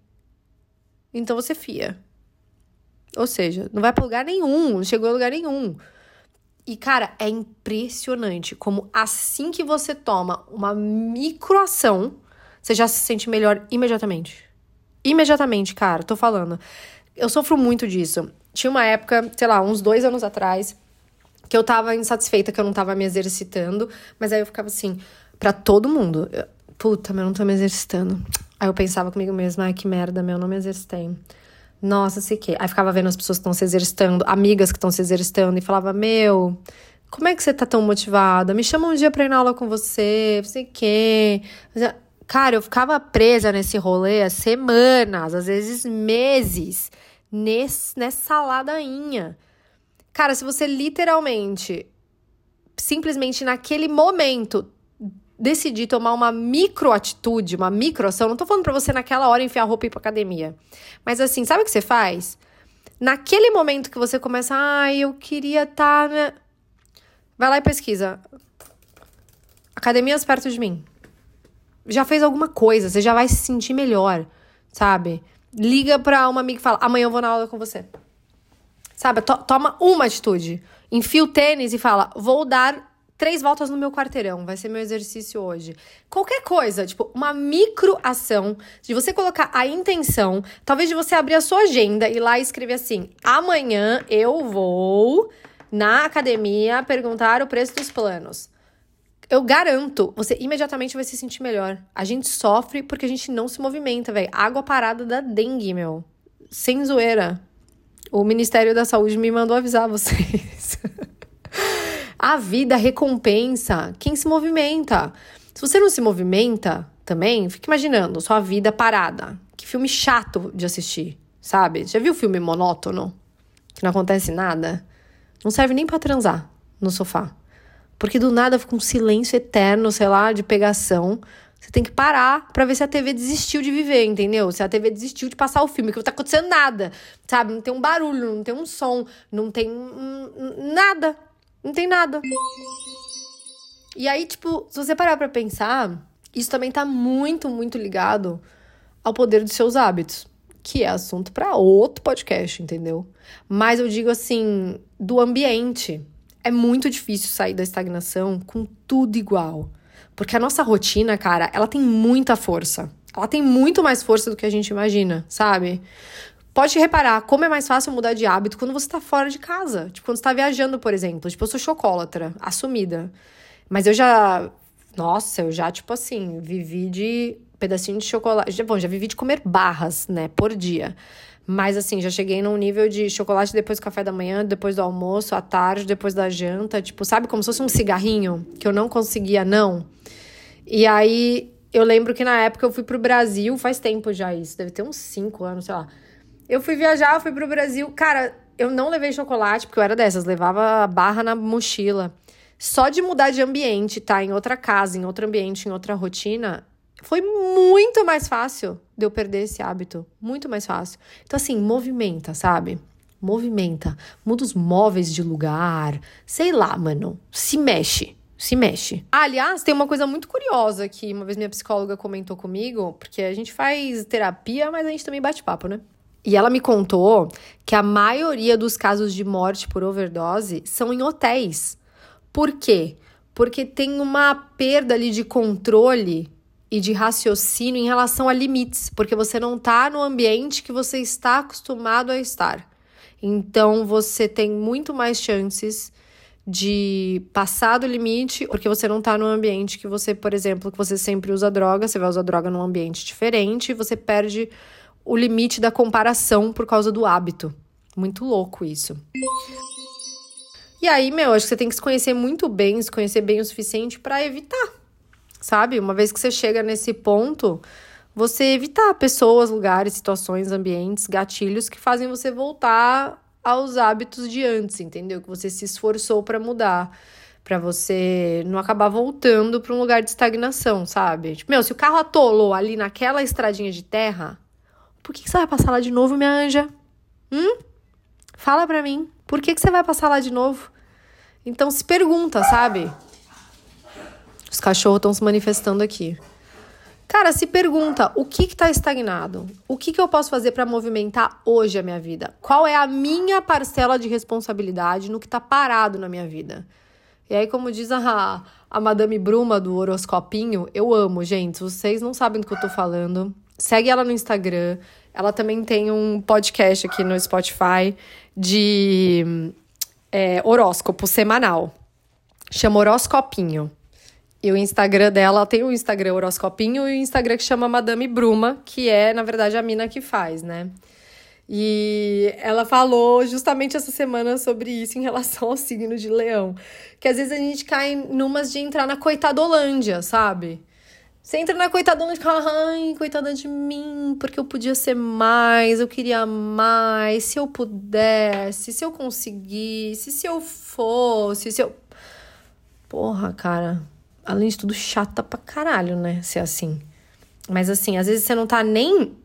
Então você fia. Ou seja, não vai para lugar nenhum, não chegou a lugar nenhum. E, cara, é impressionante como assim que você toma uma microação, você já se sente melhor imediatamente. Imediatamente, cara, tô falando. Eu sofro muito disso. Tinha uma época, sei lá, uns dois anos atrás, que eu tava insatisfeita, que eu não tava me exercitando, mas aí eu ficava assim, para todo mundo. Eu, Puta, meu, não tô me exercitando. Aí eu pensava comigo mesma, ai que merda, meu, não me exercitei. Nossa, sei que. Aí ficava vendo as pessoas que estão se exercitando, amigas que estão se exercitando, e falava: Meu, como é que você tá tão motivada? Me chama um dia pra ir na aula com você, sei que. Cara, eu ficava presa nesse rolê há semanas, às vezes meses, nesse, nessa ladainha. Cara, se você literalmente, simplesmente naquele momento, decidir tomar uma micro atitude, uma micro ação, não tô falando pra você naquela hora enfiar roupa e ir pra academia. Mas assim, sabe o que você faz? Naquele momento que você começa, ai, ah, eu queria estar. Tá? Vai lá e pesquisa. Academias perto de mim. Já fez alguma coisa, você já vai se sentir melhor, sabe? Liga pra uma amiga e fala: amanhã eu vou na aula com você. Sabe? To toma uma atitude. Enfia o tênis e fala: vou dar três voltas no meu quarteirão, vai ser meu exercício hoje. Qualquer coisa, tipo, uma micro ação de você colocar a intenção, talvez de você abrir a sua agenda e lá escrever assim: amanhã eu vou na academia perguntar o preço dos planos. Eu garanto, você imediatamente vai se sentir melhor. A gente sofre porque a gente não se movimenta, velho. Água parada da dengue, meu. Sem zoeira. O Ministério da Saúde me mandou avisar vocês. A vida recompensa quem se movimenta. Se você não se movimenta também, fica imaginando sua vida parada. Que filme chato de assistir, sabe? Já viu filme monótono? Que não acontece nada? Não serve nem para transar no sofá. Porque do nada fica um silêncio eterno, sei lá, de pegação. Você tem que parar para ver se a TV desistiu de viver, entendeu? Se a TV desistiu de passar o filme, que não tá acontecendo nada, sabe? Não tem um barulho, não tem um som, não tem nada. Não tem nada. E aí, tipo, se você parar pra pensar, isso também tá muito, muito ligado ao poder dos seus hábitos, que é assunto para outro podcast, entendeu? Mas eu digo assim, do ambiente. É muito difícil sair da estagnação com tudo igual. Porque a nossa rotina, cara, ela tem muita força. Ela tem muito mais força do que a gente imagina, sabe? Pode reparar como é mais fácil mudar de hábito quando você tá fora de casa. Tipo, quando você tá viajando, por exemplo. Tipo, eu sou chocólatra, assumida. Mas eu já. Nossa, eu já, tipo assim, vivi de pedacinho de chocolate. Bom, já vivi de comer barras, né, por dia. Mas assim, já cheguei num nível de chocolate depois do café da manhã, depois do almoço, à tarde, depois da janta. Tipo, sabe como se fosse um cigarrinho que eu não conseguia, não. E aí eu lembro que na época eu fui pro Brasil, faz tempo já isso, deve ter uns 5 anos, sei lá. Eu fui viajar, fui pro Brasil. Cara, eu não levei chocolate, porque eu era dessas, levava barra na mochila. Só de mudar de ambiente, tá? Em outra casa, em outro ambiente, em outra rotina, foi muito mais fácil de eu perder esse hábito. Muito mais fácil. Então, assim, movimenta, sabe? Movimenta. Muda os móveis de lugar. Sei lá, mano. Se mexe. Se mexe. Aliás, tem uma coisa muito curiosa que uma vez minha psicóloga comentou comigo, porque a gente faz terapia, mas a gente também bate papo, né? E ela me contou que a maioria dos casos de morte por overdose são em hotéis. Por quê? Porque tem uma perda ali de controle e de raciocínio em relação a limites, porque você não está no ambiente que você está acostumado a estar. Então você tem muito mais chances de passar do limite, porque você não está no ambiente que você, por exemplo, que você sempre usa droga, você vai usar droga num ambiente diferente, você perde o limite da comparação por causa do hábito. Muito louco isso. E aí, meu, acho que você tem que se conhecer muito bem, se conhecer bem o suficiente para evitar sabe? Uma vez que você chega nesse ponto, você evitar pessoas, lugares, situações, ambientes, gatilhos que fazem você voltar aos hábitos de antes, entendeu? Que você se esforçou para mudar, para você não acabar voltando para um lugar de estagnação, sabe? Tipo, meu, se o carro atolou ali naquela estradinha de terra, por que, que você vai passar lá de novo, minha anja? Hum? Fala pra mim. Por que, que você vai passar lá de novo? Então se pergunta, sabe? Os cachorros estão se manifestando aqui. Cara, se pergunta o que está estagnado? O que, que eu posso fazer para movimentar hoje a minha vida? Qual é a minha parcela de responsabilidade no que está parado na minha vida? E aí, como diz a, a Madame Bruma do horoscopinho, eu amo, gente. Vocês não sabem do que eu tô falando. Segue ela no Instagram. Ela também tem um podcast aqui no Spotify de é, horóscopo semanal. Chama Horoscopinho. E o Instagram dela tem o Instagram horoscopinho e o Instagram que chama Madame Bruma, que é, na verdade, a mina que faz, né? E ela falou justamente essa semana sobre isso em relação ao signo de leão. Que às vezes a gente cai numas de entrar na coitadolândia, sabe? Você entra na coitadolândia e fala, ai, coitada de mim, porque eu podia ser mais, eu queria mais, se eu pudesse, se eu conseguisse, se eu fosse, se eu. Porra, cara, além de tudo, chata pra caralho, né? Ser assim. Mas assim, às vezes você não tá nem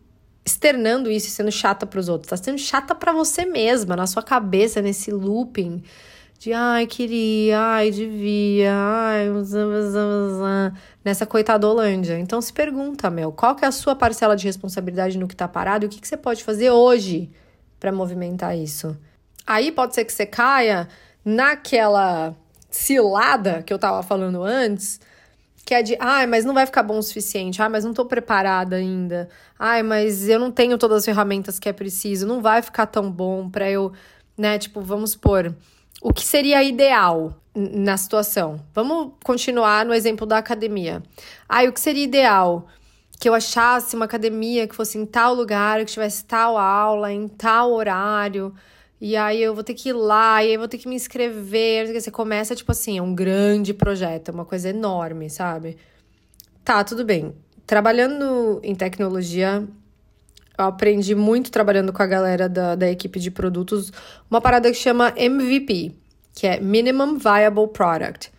externando isso e sendo chata pros outros, tá sendo chata para você mesma, na sua cabeça, nesse looping de ai, queria, ai, devia, ai, nessa coitadolândia. Então se pergunta, Mel, qual que é a sua parcela de responsabilidade no que tá parado e o que, que você pode fazer hoje para movimentar isso? Aí pode ser que você caia naquela cilada que eu tava falando antes, que é de, ai, mas não vai ficar bom o suficiente, ai, mas não tô preparada ainda, ai, mas eu não tenho todas as ferramentas que é preciso, não vai ficar tão bom pra eu, né, tipo, vamos supor, o que seria ideal na situação? Vamos continuar no exemplo da academia. Ai, o que seria ideal? Que eu achasse uma academia que fosse em tal lugar, que tivesse tal aula, em tal horário, e aí eu vou ter que ir lá, e aí eu vou ter que me inscrever. Você começa, tipo assim, é um grande projeto, é uma coisa enorme, sabe? Tá, tudo bem. Trabalhando em tecnologia, eu aprendi muito trabalhando com a galera da, da equipe de produtos uma parada que chama MVP, que é Minimum Viable Product.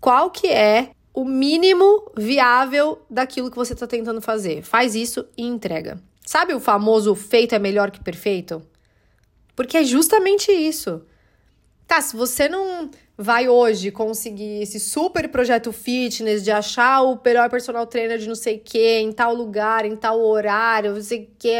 Qual que é o mínimo viável daquilo que você está tentando fazer? Faz isso e entrega. Sabe o famoso feito é melhor que perfeito? Porque é justamente isso. Tá, se você não vai hoje conseguir esse super projeto fitness de achar o melhor personal trainer de não sei que, em tal lugar, em tal horário, não sei o que,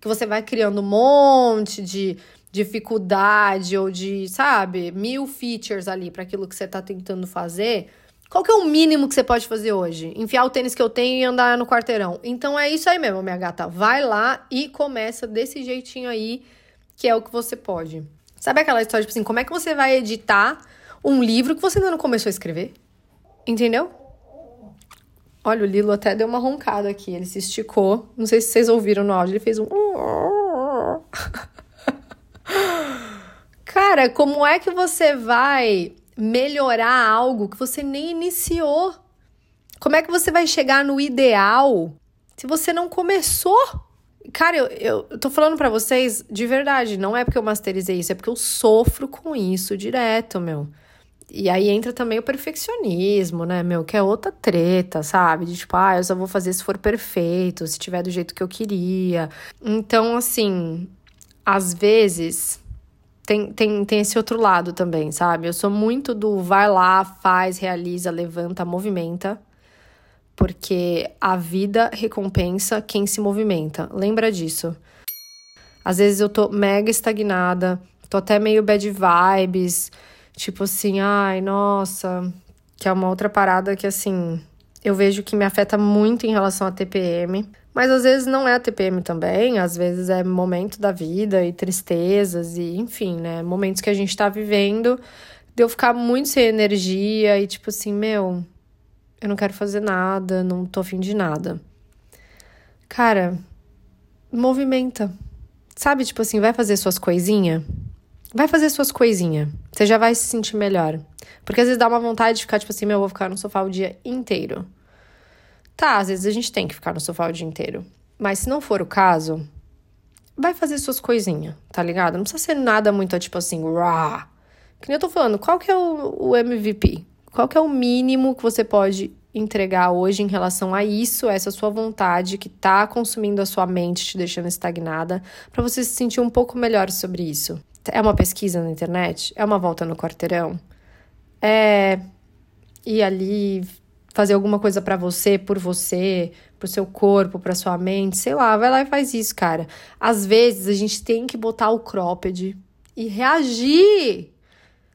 que você vai criando um monte de dificuldade ou de, sabe, mil features ali para aquilo que você tá tentando fazer. Qual que é o mínimo que você pode fazer hoje? Enfiar o tênis que eu tenho e andar no quarteirão. Então é isso aí mesmo, minha gata. Vai lá e começa desse jeitinho aí que é o que você pode. Sabe aquela história, tipo assim, como é que você vai editar um livro que você ainda não começou a escrever? Entendeu? Olha, o Lilo até deu uma roncada aqui, ele se esticou. Não sei se vocês ouviram no áudio, ele fez um. Cara, como é que você vai melhorar algo que você nem iniciou? Como é que você vai chegar no ideal se você não começou? Cara, eu, eu, tô falando para vocês de verdade, não é porque eu masterizei isso, é porque eu sofro com isso direto, meu. E aí entra também o perfeccionismo, né, meu? Que é outra treta, sabe? De tipo, ah, eu só vou fazer se for perfeito, se tiver do jeito que eu queria. Então, assim, às vezes tem, tem, tem esse outro lado também, sabe? Eu sou muito do vai lá, faz, realiza, levanta, movimenta. Porque a vida recompensa quem se movimenta. Lembra disso. Às vezes eu tô mega estagnada, tô até meio bad vibes Tipo assim, ai, nossa, que é uma outra parada que assim, eu vejo que me afeta muito em relação à TPM. Mas às vezes não é a TPM também, às vezes é momento da vida e tristezas e enfim, né? Momentos que a gente tá vivendo, de eu ficar muito sem energia e tipo assim, meu, eu não quero fazer nada, não tô afim de nada. Cara, movimenta. Sabe, tipo assim, vai fazer suas coisinhas? Vai fazer suas coisinhas. Você já vai se sentir melhor. Porque às vezes dá uma vontade de ficar, tipo assim, meu, eu vou ficar no sofá o dia inteiro. Tá, às vezes a gente tem que ficar no sofá o dia inteiro. Mas se não for o caso, vai fazer suas coisinhas, tá ligado? Não precisa ser nada muito, tipo assim, rah. Que nem eu tô falando, qual que é o, o MVP? Qual que é o mínimo que você pode entregar hoje em relação a isso, essa sua vontade que tá consumindo a sua mente, te deixando estagnada, para você se sentir um pouco melhor sobre isso? É uma pesquisa na internet? É uma volta no quarteirão? É ir ali fazer alguma coisa para você, por você, pro seu corpo, pra sua mente, sei lá, vai lá e faz isso, cara. Às vezes a gente tem que botar o cropped e reagir.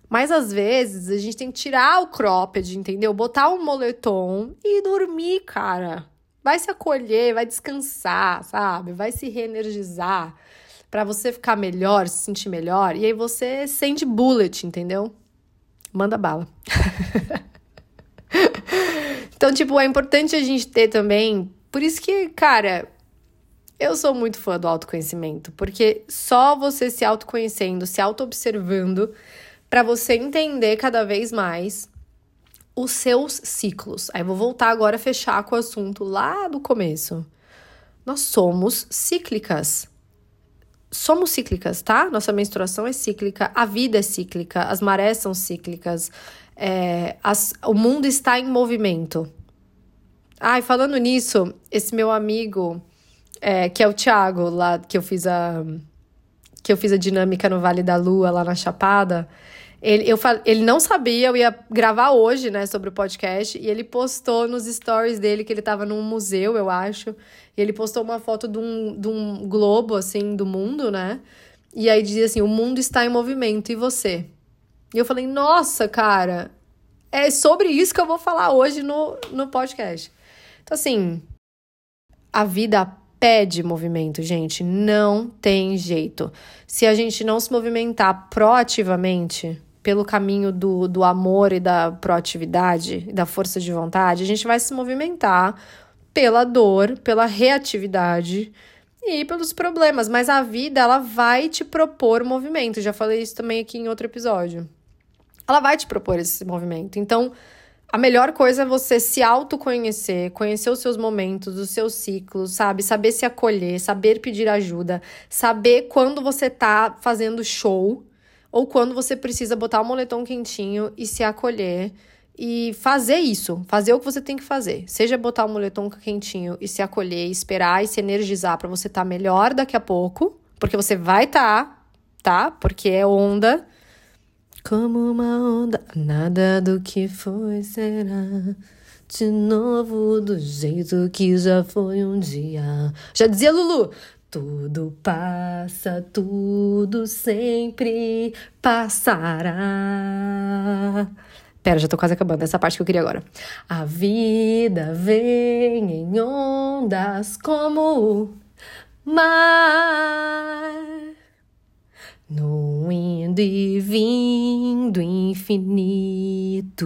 Mas às vezes a gente tem que tirar o cropped, entendeu? Botar um moletom e dormir, cara. Vai se acolher, vai descansar, sabe? Vai se reenergizar para você ficar melhor, se sentir melhor. E aí você sente bullet, entendeu? Manda bala. então, tipo, é importante a gente ter também. Por isso que, cara, eu sou muito fã do autoconhecimento, porque só você se autoconhecendo, se auto-observando, para você entender cada vez mais os seus ciclos. Aí vou voltar agora a fechar com o assunto lá do começo. Nós somos cíclicas somos cíclicas, tá? Nossa menstruação é cíclica, a vida é cíclica, as marés são cíclicas, é, as, o mundo está em movimento. Ai, falando nisso, esse meu amigo, é, que é o Thiago, lá que eu fiz a que eu fiz a dinâmica no Vale da Lua, lá na Chapada, ele, eu, ele não sabia, eu ia gravar hoje, né, sobre o podcast, e ele postou nos stories dele que ele tava num museu, eu acho, e ele postou uma foto de um, de um globo, assim, do mundo, né? E aí dizia assim: o mundo está em movimento, e você? E eu falei, nossa, cara, é sobre isso que eu vou falar hoje no, no podcast. Então, assim, a vida pede movimento, gente. Não tem jeito. Se a gente não se movimentar proativamente, pelo caminho do, do amor e da proatividade, da força de vontade, a gente vai se movimentar pela dor, pela reatividade e pelos problemas. Mas a vida, ela vai te propor movimento. Já falei isso também aqui em outro episódio. Ela vai te propor esse movimento. Então, a melhor coisa é você se autoconhecer, conhecer os seus momentos, os seus ciclos, sabe? Saber se acolher, saber pedir ajuda, saber quando você tá fazendo show ou quando você precisa botar o moletom quentinho e se acolher e fazer isso, fazer o que você tem que fazer. Seja botar o moletom quentinho e se acolher, esperar e se energizar para você estar tá melhor daqui a pouco, porque você vai estar, tá? tá? Porque é onda. Como uma onda, nada do que foi será de novo do jeito que já foi um dia. Já dizia Lulu, tudo passa, tudo sempre passará. Pera, já tô quase acabando. Essa parte que eu queria agora. A vida vem em ondas como o mar. No indo e vindo infinito.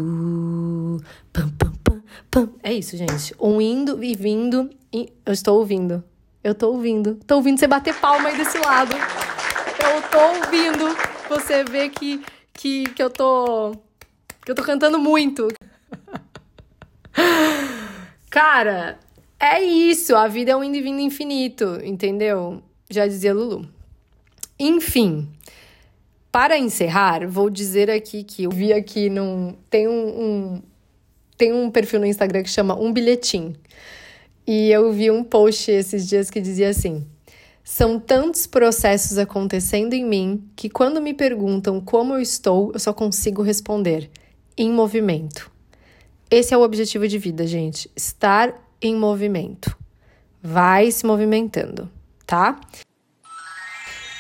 Pam, pam, pam, pam. É isso, gente. Um indo e vindo. Eu estou ouvindo. Eu tô ouvindo. Tô ouvindo você bater palma aí desse lado. Eu tô ouvindo você ver que, que, que eu tô. que eu tô cantando muito. Cara, é isso. A vida é um indo vindo infinito, entendeu? Já dizia Lulu. Enfim, para encerrar, vou dizer aqui que eu vi aqui num. Tem um, um tem um perfil no Instagram que chama Um Bilhetim. E eu vi um post esses dias que dizia assim: São tantos processos acontecendo em mim que quando me perguntam como eu estou, eu só consigo responder: em movimento. Esse é o objetivo de vida, gente. Estar em movimento. Vai se movimentando, tá?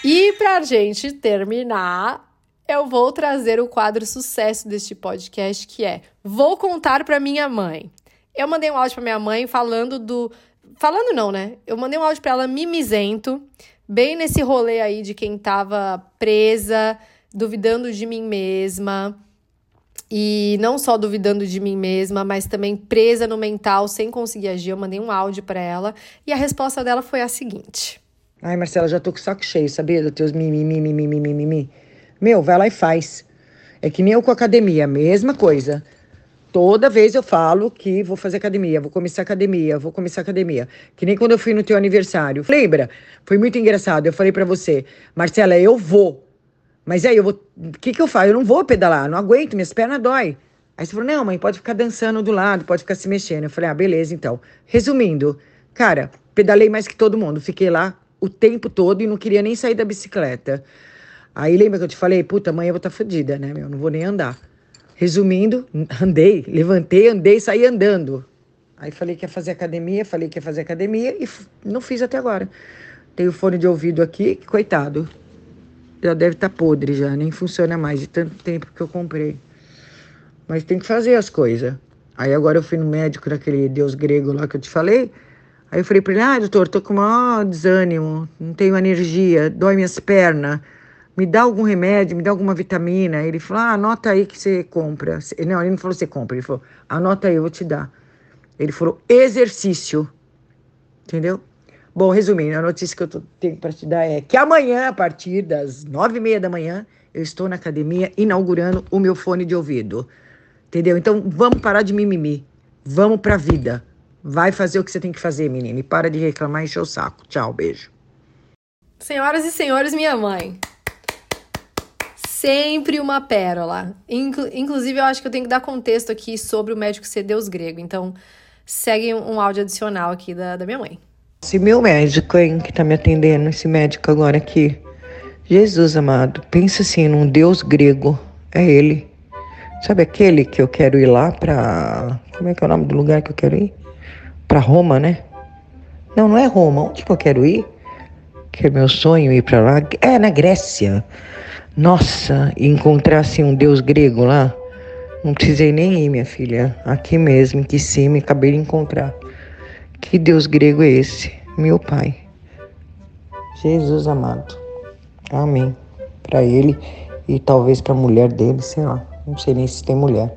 E pra gente terminar, eu vou trazer o quadro sucesso deste podcast, que é Vou contar para minha mãe. Eu mandei um áudio para minha mãe falando do falando não, né? Eu mandei um áudio para ela mimizento, bem nesse rolê aí de quem tava presa, duvidando de mim mesma. E não só duvidando de mim mesma, mas também presa no mental, sem conseguir agir. Eu mandei um áudio para ela e a resposta dela foi a seguinte: Ai, Marcela, já tô com o saco cheio, sabia? Dos teus mimimi, mimimi, mimimi. Meu, vai lá e faz. É que nem eu com academia, mesma coisa. Toda vez eu falo que vou fazer academia, vou começar academia, vou começar academia. Que nem quando eu fui no teu aniversário. Lembra? Foi muito engraçado. Eu falei para você, Marcela, eu vou. Mas aí eu vou. O que, que eu faço? Eu não vou pedalar, não aguento, minhas pernas dói. Aí você falou, não, mãe, pode ficar dançando do lado, pode ficar se mexendo. Eu falei, ah, beleza, então. Resumindo, cara, pedalei mais que todo mundo. Fiquei lá o tempo todo e não queria nem sair da bicicleta. Aí lembra que eu te falei, puta, amanhã eu vou estar tá fodida, né, meu? Não vou nem andar. Resumindo, andei, levantei, andei, saí andando. Aí falei que ia fazer academia, falei que ia fazer academia e não fiz até agora. Tenho fone de ouvido aqui, coitado. Já deve estar tá podre já, nem funciona mais de tanto tempo que eu comprei. Mas tem que fazer as coisas. Aí agora eu fui no médico daquele deus grego lá que eu te falei. Aí eu falei para ele: ah, doutor, tô com maior desânimo, não tenho energia, dói minhas pernas. Me dá algum remédio, me dá alguma vitamina. Ele falou: ah, anota aí que você compra. Não, ele não falou você compra, ele falou: anota aí, eu vou te dar. Ele falou: exercício. Entendeu? Bom, resumindo, a notícia que eu tô, tenho para te dar é que amanhã, a partir das nove e meia da manhã, eu estou na academia inaugurando o meu fone de ouvido. Entendeu? Então vamos parar de mimimi. Vamos pra vida. Vai fazer o que você tem que fazer, menina. E para de reclamar e encher o saco. Tchau, beijo. Senhoras e senhores, minha mãe. Sempre uma pérola. Inclu inclusive, eu acho que eu tenho que dar contexto aqui sobre o médico ser deus grego. Então, segue um áudio adicional aqui da, da minha mãe. Esse meu médico, hein, que tá me atendendo, esse médico agora aqui. Jesus amado, pensa assim num deus grego. É ele. Sabe aquele que eu quero ir lá pra. Como é que é o nome do lugar que eu quero ir? para Roma, né? Não, não é Roma. Onde que eu quero ir? Que é meu sonho ir para lá. É na Grécia. Nossa, encontrar assim um deus grego lá. Não precisei nem ir, minha filha. Aqui mesmo, em que cima, acabei de encontrar. Que deus grego é esse? Meu pai. Jesus amado. Amém. Para ele e talvez para a mulher dele, sei lá. Não sei nem se tem mulher.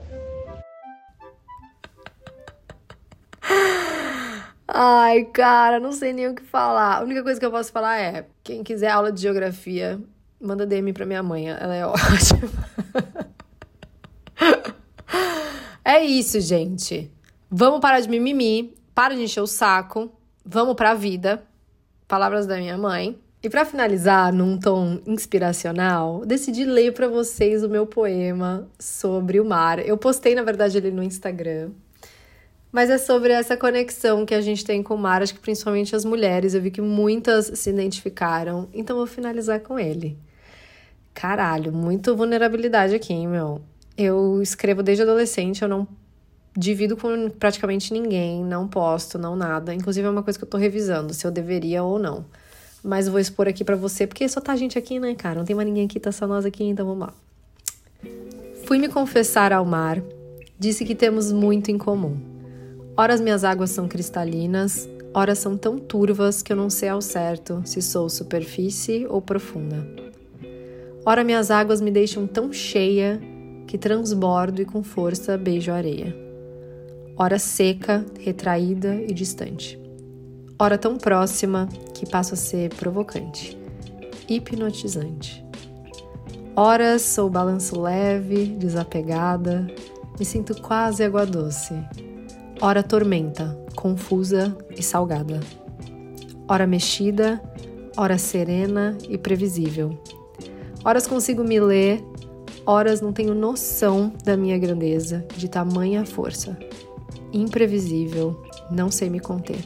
Ai, cara, não sei nem o que falar. A única coisa que eu posso falar é: quem quiser aula de geografia, manda DM pra minha mãe. Ela é ótima. é isso, gente. Vamos parar de mimimi, para de encher o saco, vamos pra vida. Palavras da minha mãe. E para finalizar, num tom inspiracional, decidi ler para vocês o meu poema sobre o mar. Eu postei, na verdade, ele no Instagram. Mas é sobre essa conexão que a gente tem com o mar, acho que principalmente as mulheres. Eu vi que muitas se identificaram, então vou finalizar com ele. Caralho, muito vulnerabilidade aqui, hein, meu? Eu escrevo desde adolescente, eu não divido com praticamente ninguém, não posto, não nada. Inclusive é uma coisa que eu tô revisando, se eu deveria ou não. Mas vou expor aqui para você, porque só tá gente aqui, né, cara? Não tem mais ninguém aqui, tá só nós aqui, então vamos lá. Fui me confessar ao mar, disse que temos muito em comum. Ora as minhas águas são cristalinas, ora são tão turvas que eu não sei ao certo se sou superfície ou profunda. Ora minhas águas me deixam tão cheia que transbordo e com força beijo a areia. Ora seca, retraída e distante. Ora tão próxima que passo a ser provocante, hipnotizante. Ora sou balanço leve, desapegada, me sinto quase água doce ora tormenta, confusa e salgada. Hora mexida, hora serena e previsível. Horas consigo me ler, horas não tenho noção da minha grandeza, de tamanha força. Imprevisível, não sei me conter.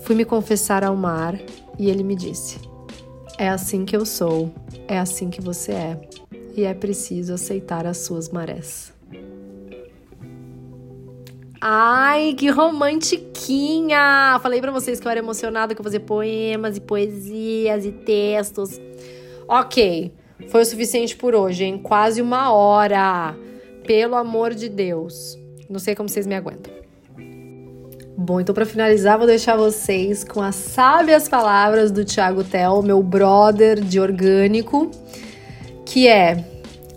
Fui me confessar ao mar e ele me disse: É assim que eu sou, é assim que você é, e é preciso aceitar as suas marés. Ai, que romantiquinha! Falei para vocês que eu era emocionada que eu poemas e poesias e textos. Ok, foi o suficiente por hoje, hein? Quase uma hora. Pelo amor de Deus. Não sei como vocês me aguentam. Bom, então para finalizar, vou deixar vocês com as sábias palavras do Thiago Tel, meu brother de orgânico, que é: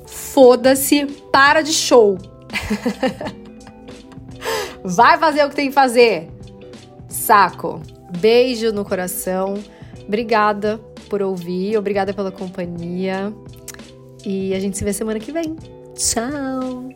foda-se, para de show. Vai fazer o que tem que fazer. Saco. Beijo no coração. Obrigada por ouvir, obrigada pela companhia. E a gente se vê semana que vem. Tchau!